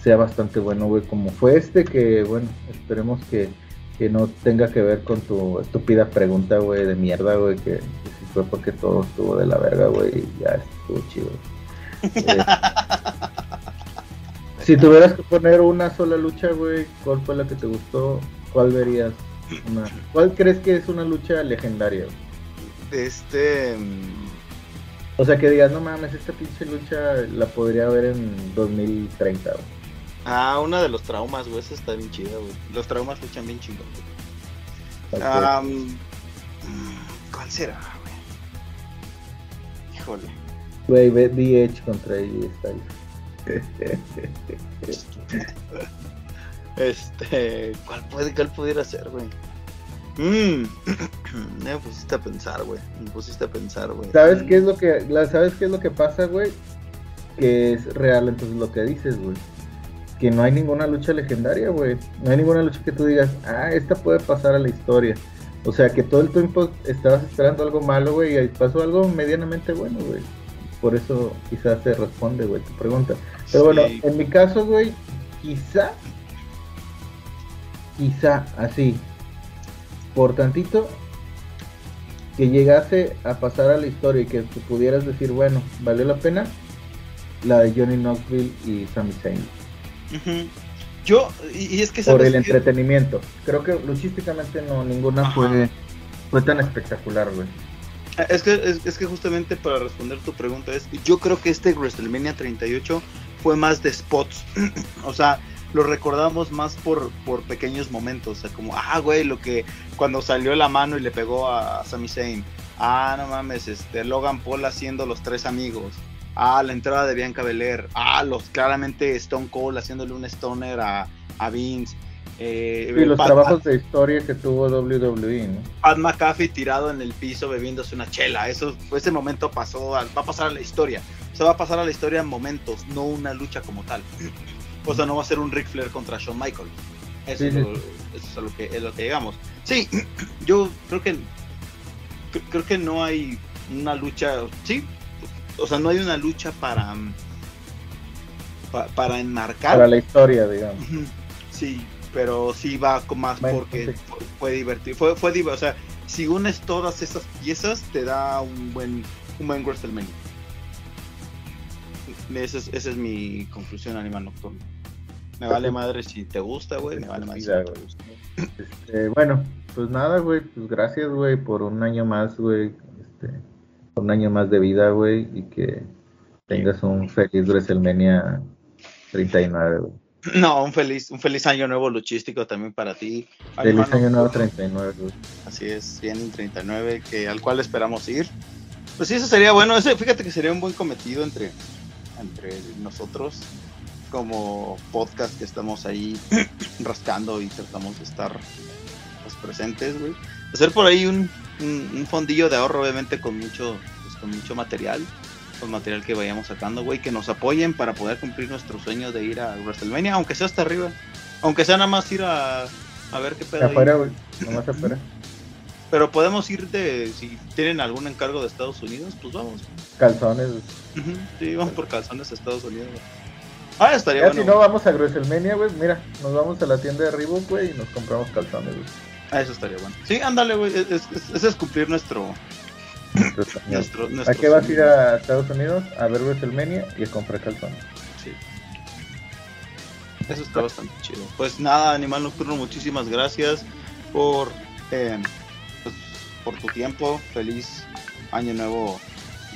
sea bastante bueno, güey, como fue este, que bueno, esperemos que, que no tenga que ver con tu estúpida pregunta, güey, de mierda, güey, que, que si fue porque todo estuvo de la verga, güey, y ya estuvo chido. Eh, si tuvieras que poner una sola lucha, güey, ¿cuál fue la que te gustó? ¿Cuál verías? Una- ¿Cuál crees que es una lucha legendaria? güey? Este. mm, O sea, que digas, no mames, esta pinche lucha la podría ver en 2030, güey. Ah, una de los traumas, güey. Esa está bien chida, güey. Los traumas luchan bien chingón, güey. Mm, ¿Cuál será, güey? Híjole. Güey, ve DH contra AJ Styles. Este. ¿Cuál, puede, cuál pudiera ser, güey? Mmm. me pusiste a pensar, güey. Me pusiste a pensar, güey. ¿Sabes qué es lo que la, sabes qué es lo que pasa, güey? Que es real entonces lo que dices, güey. Que no hay ninguna lucha legendaria, güey. No hay ninguna lucha que tú digas, "Ah, esta puede pasar a la historia." O sea, que todo el tiempo estabas esperando algo malo, güey, y ahí pasó algo medianamente bueno, güey. Por eso quizás te responde, güey, tu pregunta. Pero bueno, en mi caso, güey, quizá, quizá así, por tantito, que llegase a pasar a la historia y que tú pudieras decir, bueno, valió la pena, la de Johnny Knoxville y Sami Zayn. Yo, y, es que Por el entretenimiento. Creo que luchísticamente no, ninguna Ajá. fue, fue tan espectacular, güey. Es que, es, es que justamente para responder tu pregunta es, yo creo que este WrestleMania 38 fue más de spots, o sea, lo recordamos más por, por pequeños momentos, o sea, como, ah, güey, lo que cuando salió la mano y le pegó a Sami Zayn, ah, no mames, este, Logan Paul haciendo los tres amigos, ah, la entrada de Bianca Belair, ah, los claramente Stone Cold haciéndole un stoner a, a Vince, eh, Y los Pat- trabajos de historia que tuvo WWE, ¿no? Pat McAfee tirado en el piso bebiéndose una chela. Eso, ese momento pasó, va a pasar a la historia. O sea, va a pasar a la historia en momentos, no una lucha como tal. O sea, no va a ser un Ric Flair contra Shawn Michaels. Eso, Sí, es, sí. lo, eso es a lo que es lo que llegamos. Sí, yo creo que cre- creo que no hay una lucha, sí, o sea, no hay una lucha para mm, pa- para enmarcar. Para la historia, digamos. Sí, pero sí va más Bueno, porque sí. fue, fue divertido. Fue, fue div- o sea, si unes todas esas piezas, te da un buen, un buen WrestleMania. Esa es, esa es mi conclusión, Animal Nocturno. Me vale madre si te gusta, güey. Me vale madre si te gusta. Este, bueno, pues nada, güey, pues gracias, güey, por un año más, güey, este, un año más de vida, güey, y que tengas un feliz WrestleMania 39, güey. No, un feliz, un feliz año nuevo luchístico también para ti. Feliz año nuevo Nocturno. 39, güey. Así es, el 39, que, al cual esperamos ir. Pues sí, eso sería bueno. Ese, fíjate que sería un buen cometido entre, entre nosotros, como podcast que estamos ahí rascando y tratamos de estar pues, presentes, güey. Hacer por ahí un, un, un fondillo de ahorro, obviamente, con mucho, pues, con mucho material. Con material que vayamos sacando, güey, que nos apoyen para poder cumplir nuestro sueño de ir a WrestleMania, aunque sea hasta arriba. Aunque sea nada más ir a, a ver qué pedo. Afuera, güey, nomás afuera. Pero podemos ir de, si tienen algún encargo de Estados Unidos, pues vamos. Calzones. Sí, vamos por calzones a Estados Unidos. güey. Ah, estaría Ya bueno. si no vamos a WrestleMania, güey, mira, nos vamos a la tienda de Reebok, güey, y nos compramos calzones, güey. Ah, eso estaría bueno. Sí, ándale, güey. es- es- Ese es, cumplir nuestro, nuestro, nuestro ¿A qué vas a ir a Estados Unidos? A ver WrestleMania y a comprar calzones. Sí. Eso está bastante chido. Pues nada, Animal Nocturno, muchísimas gracias por, eh, pues, por tu tiempo. Feliz año nuevo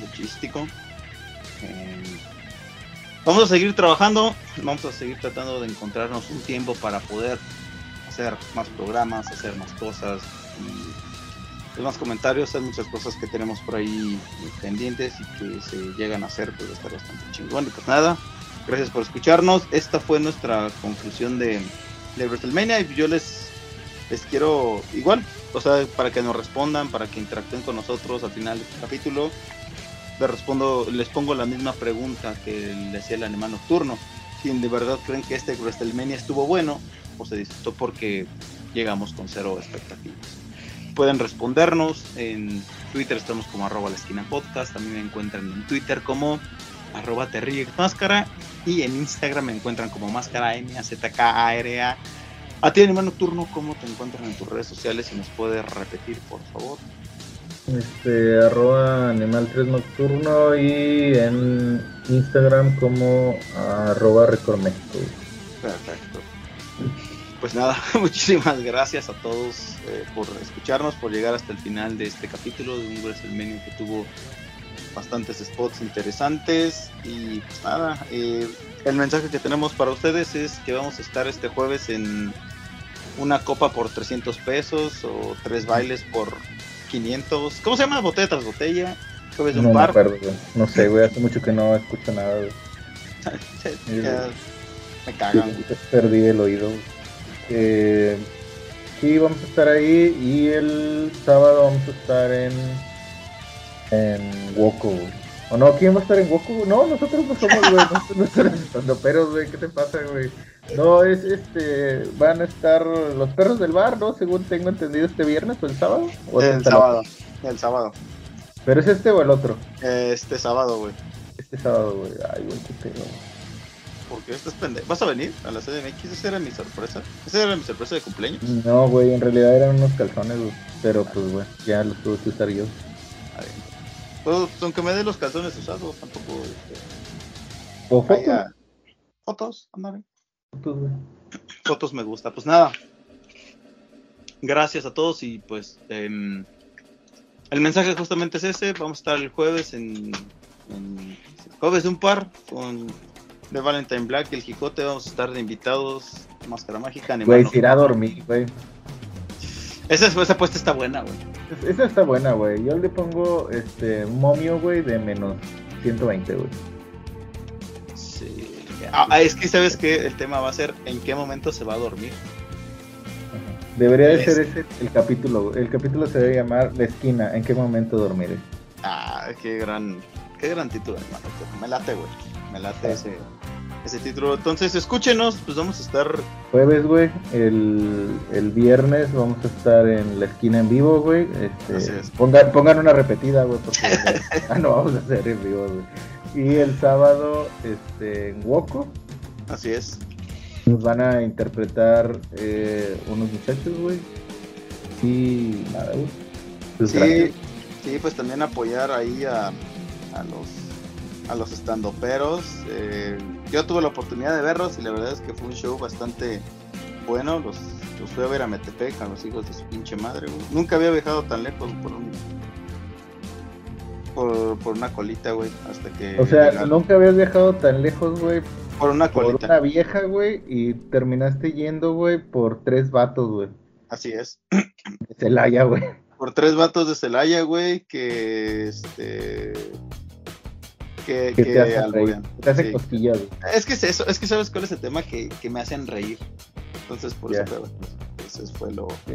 luchístico. Eh, vamos a seguir trabajando, vamos a seguir tratando de encontrarnos un tiempo para poder hacer más programas, hacer más cosas y más comentarios. Hay muchas cosas que tenemos por ahí pendientes y que se llegan a hacer, pues va bastante chingón. Y pues nada, gracias por escucharnos. Esta fue nuestra conclusión de, de WrestleMania y yo les, les quiero igual, o sea, para que nos respondan, para que interactúen con nosotros al final del capítulo. Les respondo, les pongo la misma pregunta que le hacía el animal nocturno. Si de verdad creen que este WrestleMania estuvo bueno se disfrutó porque llegamos con cero expectativas. Pueden respondernos en Twitter, estamos como arroba la esquina podcast. También me encuentran en Twitter como arroba máscara y en Instagram me encuentran como máscara M A Z K A R A. A ti animal nocturno, ¿cómo te encuentran en tus redes sociales? Si nos puedes repetir, por favor. Este, arroba animal 3 nocturno y en Instagram como arroba Record México, güey. Perfecto. Pues nada, muchísimas gracias a todos eh, por escucharnos, por llegar hasta el final de este capítulo de un WrestleMania que tuvo bastantes spots interesantes y pues nada, eh, el mensaje que tenemos para ustedes es que vamos a estar este jueves en una copa por 300 pesos o tres bailes por 500. ¿Cómo se llama? Botella tras botella. Jueves de No un me acuerdo. No sé, güey, hace mucho que no escucho nada, me cagan. Perdí el oído. Eh, sí, vamos a estar ahí y el sábado vamos a estar en en. ¿O no? ¿Quién va a estar en Woco? No, nosotros no somos, güey. Nosotros no estamos peros, güey. ¿Qué te pasa, güey? No, es este. Van a estar los perros del bar, ¿no? Según tengo entendido, este viernes o el sábado. ¿O es El hasta sábado. El sábado. ¿Pero es este o el otro? Este sábado, güey. Este sábado, güey. Ay, güey, qué pedo. Porque estás pendejo. ¿Vas a venir a la CDMX? Esa era mi sorpresa. Esa era mi sorpresa de cumpleaños. No, güey, en realidad eran unos calzones, güey. Pero pues, güey, ya los tuve que usar yo. A ver. Pues, aunque me dé los calzones usados, tampoco. este, O fotos, Fotos, fotos, güey. Fotos me gusta. Pues nada. Gracias a todos y pues. em, el mensaje justamente es ese. Vamos a estar el jueves en. en jueves de un par con. De Valentine Black y el Jicote. Vamos a estar de invitados. Máscara mágica, animal. Güey, se irá a dormir, güey. Esa, esa apuesta está buena, güey. Es- Esa está buena, güey. Yo le pongo este momio, güey, de menos 120, güey. Sí. Ah, es que sabes que el tema va a ser en qué momento se va a dormir. Debería de ser ese el capítulo. El capítulo se debe llamar La esquina. ¿En qué momento dormiré? Ah, qué gran, qué gran título, hermano. Me late, güey. Me late ese, ese título. Entonces, escúchenos, pues vamos a estar. Jueves, güey. El, el viernes vamos a estar en la esquina en vivo, güey. Así Este, es. pongan, pongan una repetida, güey, porque ah, no vamos a hacer en vivo, güey. Y el sábado, este, en Woco, Así es. nos van a interpretar eh, unos muchachos, güey. Y nada, güey. Pues Sí, gracias. sí, pues también apoyar ahí a, a los a los estandoperos. Eh, yo tuve la oportunidad de verlos y la verdad es que fue un show bastante bueno. Los, los fui a ver a Metepec, a los hijos de su pinche madre. güey. Nunca había viajado tan lejos por un por, por una colita, güey, hasta que O sea, llegaron. nunca habías viajado tan lejos, güey, por una por colita. una vieja, güey, y terminaste yendo, güey, por tres vatos, güey. Así es. Celaya, güey. por tres vatos de Celaya, güey, que este que, Que que te hacen alburean. reír. Te hacen Sí. cosquillas. Es que es eso, es que sabes cuál es el tema que, que me hacen reír. Entonces por Ya. eso fue, lo Sí.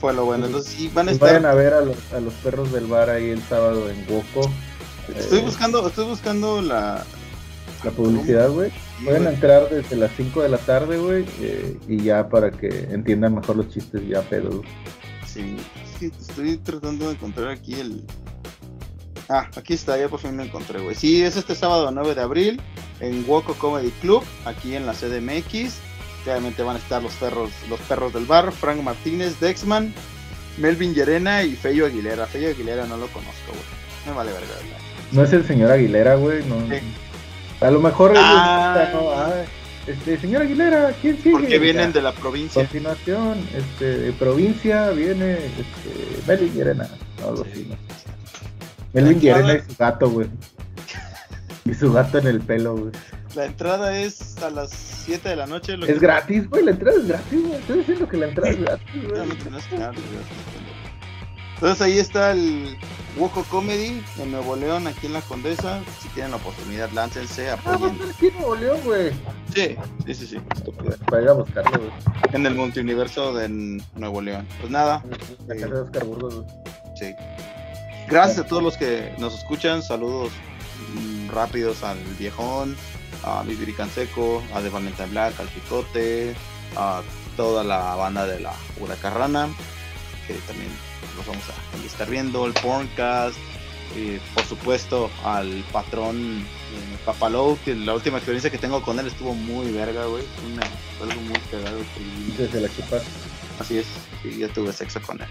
fue lo bueno. Entonces sí van a Pues vayan estar a ver a los, a los perros del bar ahí el sábado en Woco. estoy Eh, buscando, estoy buscando la la publicidad, güey. sí, Pueden entrar desde las 5 de la tarde, güey, eh, y ya para que entiendan mejor los chistes ya pedos. Sí, estoy tratando de encontrar aquí el. Ah, aquí está, ya por fin lo encontré, güey. Sí, es este sábado 9 de abril en Woco Comedy Club, aquí en la CDMX. Obviamente van a estar los perros, los perros del bar, Frank Martínez, Dexman, Melvin Llerena y Feyo Aguilera. Feyo Aguilera no lo conozco, güey. Me vale verga, ¿verdad? No es el señor Aguilera, güey. No. Sí. A lo mejor Ah. Ah, este, señor Aguilera, ¿quién sigue? Porque vienen Ya. de la A provincia. continuación, este, de provincia viene este, Melvin Llerena. No, algo así, ¿no? Melvin Llerena y su gato, güey. Y su gato en el pelo, güey. La entrada es a las 7 de la noche. Lo Es que- gratis, güey. La entrada es gratis, güey. Estoy diciendo que la entrada es gratis, güey. No. Entonces ahí está el Woco Comedy en Nuevo León, aquí en la Condesa. Si tienen la oportunidad, láncense, Ah, va a apoyen. estar aquí en Nuevo León, güey. Sí, sí, sí, sí. estúpido. Para ir a buscarlo, güey. En el multiuniverso de Nuevo León. Pues nada, La casa de Oscar Burgos, güey. sí. Gracias a todos los que nos escuchan. Saludos rápidos al viejón, a Vivir Canseco, a De Valenta Black, al Picote, a toda la banda de la Huracarrana, que también los vamos a estar viendo, el Porncast, y por supuesto al patrón eh, Papalou, que la última experiencia que tengo con él estuvo muy verga, güey. Fue algo muy cagado. que- Desde la chupa. Así es, sí, yo tuve sexo con él.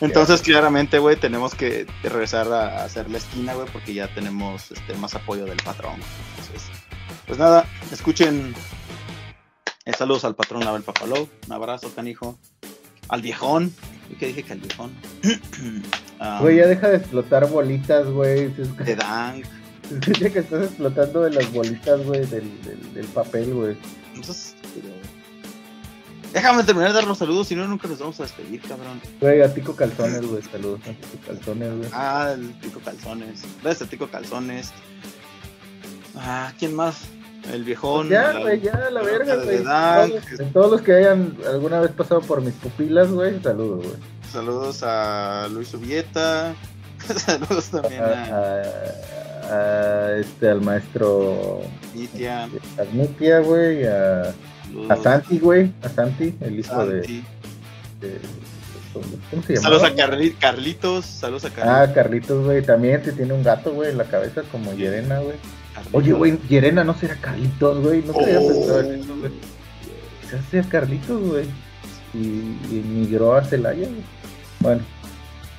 Entonces, claramente, güey, tenemos que regresar a, hacer la esquina, güey, porque ya tenemos este, más apoyo del patrón. Entonces, pues nada, escuchen. eh, saludos al patrón Abel Papalou. Un abrazo, canijo. Al viejón. ¿Y qué dije que al viejón? Ah, Güey, ya deja de explotar bolitas, güey. De Dank. se escucha que estás explotando de las bolitas, güey, del, del, del papel, güey. Entonces, Déjame terminar de dar los saludos, si no, nunca nos vamos a despedir, cabrón. Güey, a Tico Calzones, güey. Saludos a Tico Calzones, güey. Ah, el Tico Calzones. Gracias a Tico Calzones. Ah, ¿quién más? El viejón. Ya, güey, ya, la la verga, güey. Todos, todos los que hayan alguna vez pasado por mis pupilas, güey, saludos, güey. Saludos a Luis Ubieta. Saludos también A, a a- a este, al maestro Nitia. Arnitia, güey, a, a Santi, güey, a Santi, el hijo de, Santi. de- ¿Cómo se llama? Saludos a Carli- Carlitos. Saludos a Ah, Carlitos. Carlitos, güey, también te tiene un gato, güey, en la cabeza como Yerena, güey. Oye, güey, Yerena no será Carlitos, güey, no había Oh. pensado en eso, güey. Se hace Carlitos, güey. Y, y migró a Celaya, güey. Bueno.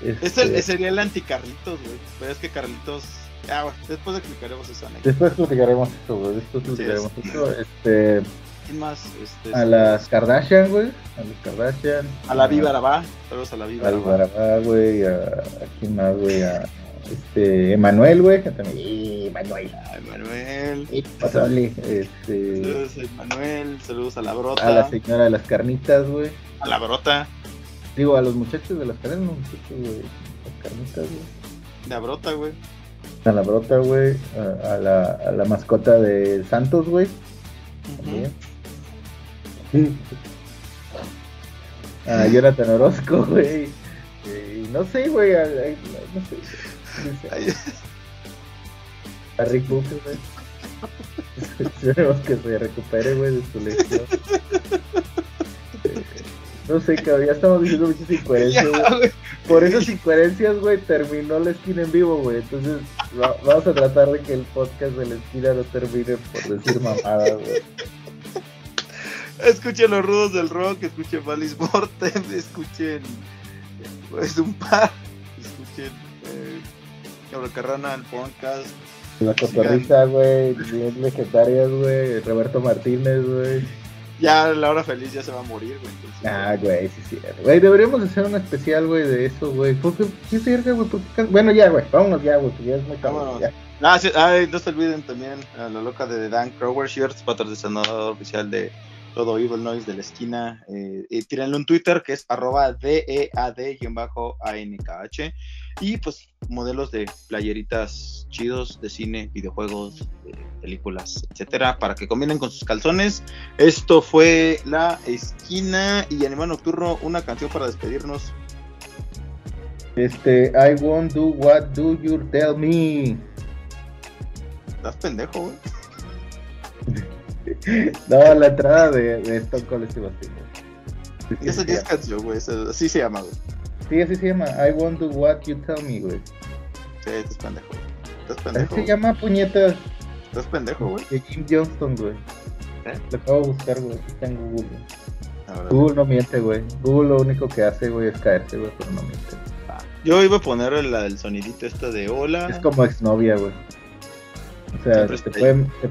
Es este, sería el anti-Carlitos, güey. Pero es que Carlitos. Ah, bueno, después explicaremos esa anécdota. Después platicaremos esto, güey. Después Sí, platicaremos es- esto. Este, ¿Quién más? Este, a las Kardashian, güey. A las Kardashian. A la Viva Arabá. Saludos a la Viva Arabá. Güey. A, a quién más, güey. A este, Emanuel, güey. Que también. ¡Eh, Emanuel! A Manuel. ¡Eh, pásale! Este, Saludos a Manuel. Saludos a la Brota. a la señora de las carnitas, güey. A la Brota. Digo, a los muchachos de las carnitas, muchachos, güey. Las carnitas, güey. La Brota, güey. A la brota, güey. A, a la, a la mascota de Santos, güey. También. A Jonathan Orozco, güey. Eh, no sé, güey. a- a- No sé. A Rick Booker, güey. Esperemos que se recupere, güey, de su lesión. Eh, No sé, cabrón, ya estamos diciendo muchas incoherencias, güey. Por esas incoherencias, güey, terminó la esquina en vivo, güey. Entonces, va- vamos a tratar de que el podcast de la esquina no termine por decir mamadas, güey. Escuchen los rudos del rock, escuchen Valis Mortem, escuchen pues un par, escuchen eh, Cabra Carrana, el podcast. La cotorrita, güey, bien legendarias, güey. Roberto Martínez, güey. Ya la hora feliz ya se va a morir, güey. Ah, güey, sí, sí. Güey, deberíamos hacer un especial, güey, de eso, güey. Porque, qué verga, güey. ¿Por qué can- Bueno, ya, güey, vámonos ya, güey, porque ya es muy cabrón. Vámonos. ya. Ah, sí, ay, no se olviden también a la loca de Dan Crower Shirts, patrocinador oficial de todo Evil Noise de la esquina. Eh, y tírenle un Twitter que es arroba DEAD-ANKH. Y pues modelos de playeritas chidos de cine, videojuegos, de películas, etcétera, para que combinen con sus calzones. Esto fue la esquina y Animal Nocturno, una canción para despedirnos. Este, I won't do what do you tell me. Estás pendejo, güey. No, la entrada de, de Stone Cold Steve Austin. Sí, Esa sí, es canción, güey. Así se llama, güey. sí, así se llama. I want to what you tell me, güey. Sí, estás pendejo. Estás Así pendejo. se güey. llama puñetas Estás pendejo, güey. de Jim Johnston, güey. ¿Eh? Lo acabo de buscar, güey. Aquí está en Google. güey. Google no miente, güey. Google lo único que hace, güey, es caerse, güey, pero no miente. Yo iba a poner la del sonidito esta de hola. Es como exnovia, güey. O sea, te está puede- te-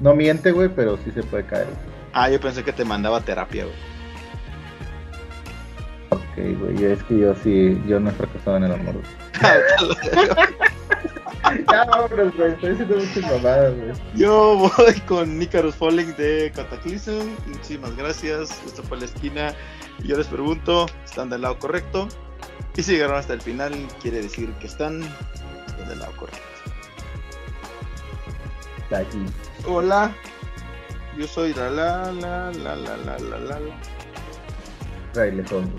no miente, güey, pero sí se puede caer. Ah, yo pensé que te mandaba terapia, güey. Ok, güey, es que yo sí, yo no he fracasado en el amor. güey. ya, vámonos, güey, estoy haciendo muchas mamadas, güey. Yo voy con Nicarus Falling de Cataclysm. Muchísimas gracias. Esta fue la esquina. Y yo les pregunto, ¿están del lado correcto? Y si llegaron hasta el final, quiere decir que están del lado correcto. Está aquí. Hola, yo soy la la la la la la la la. Fraile, fondo.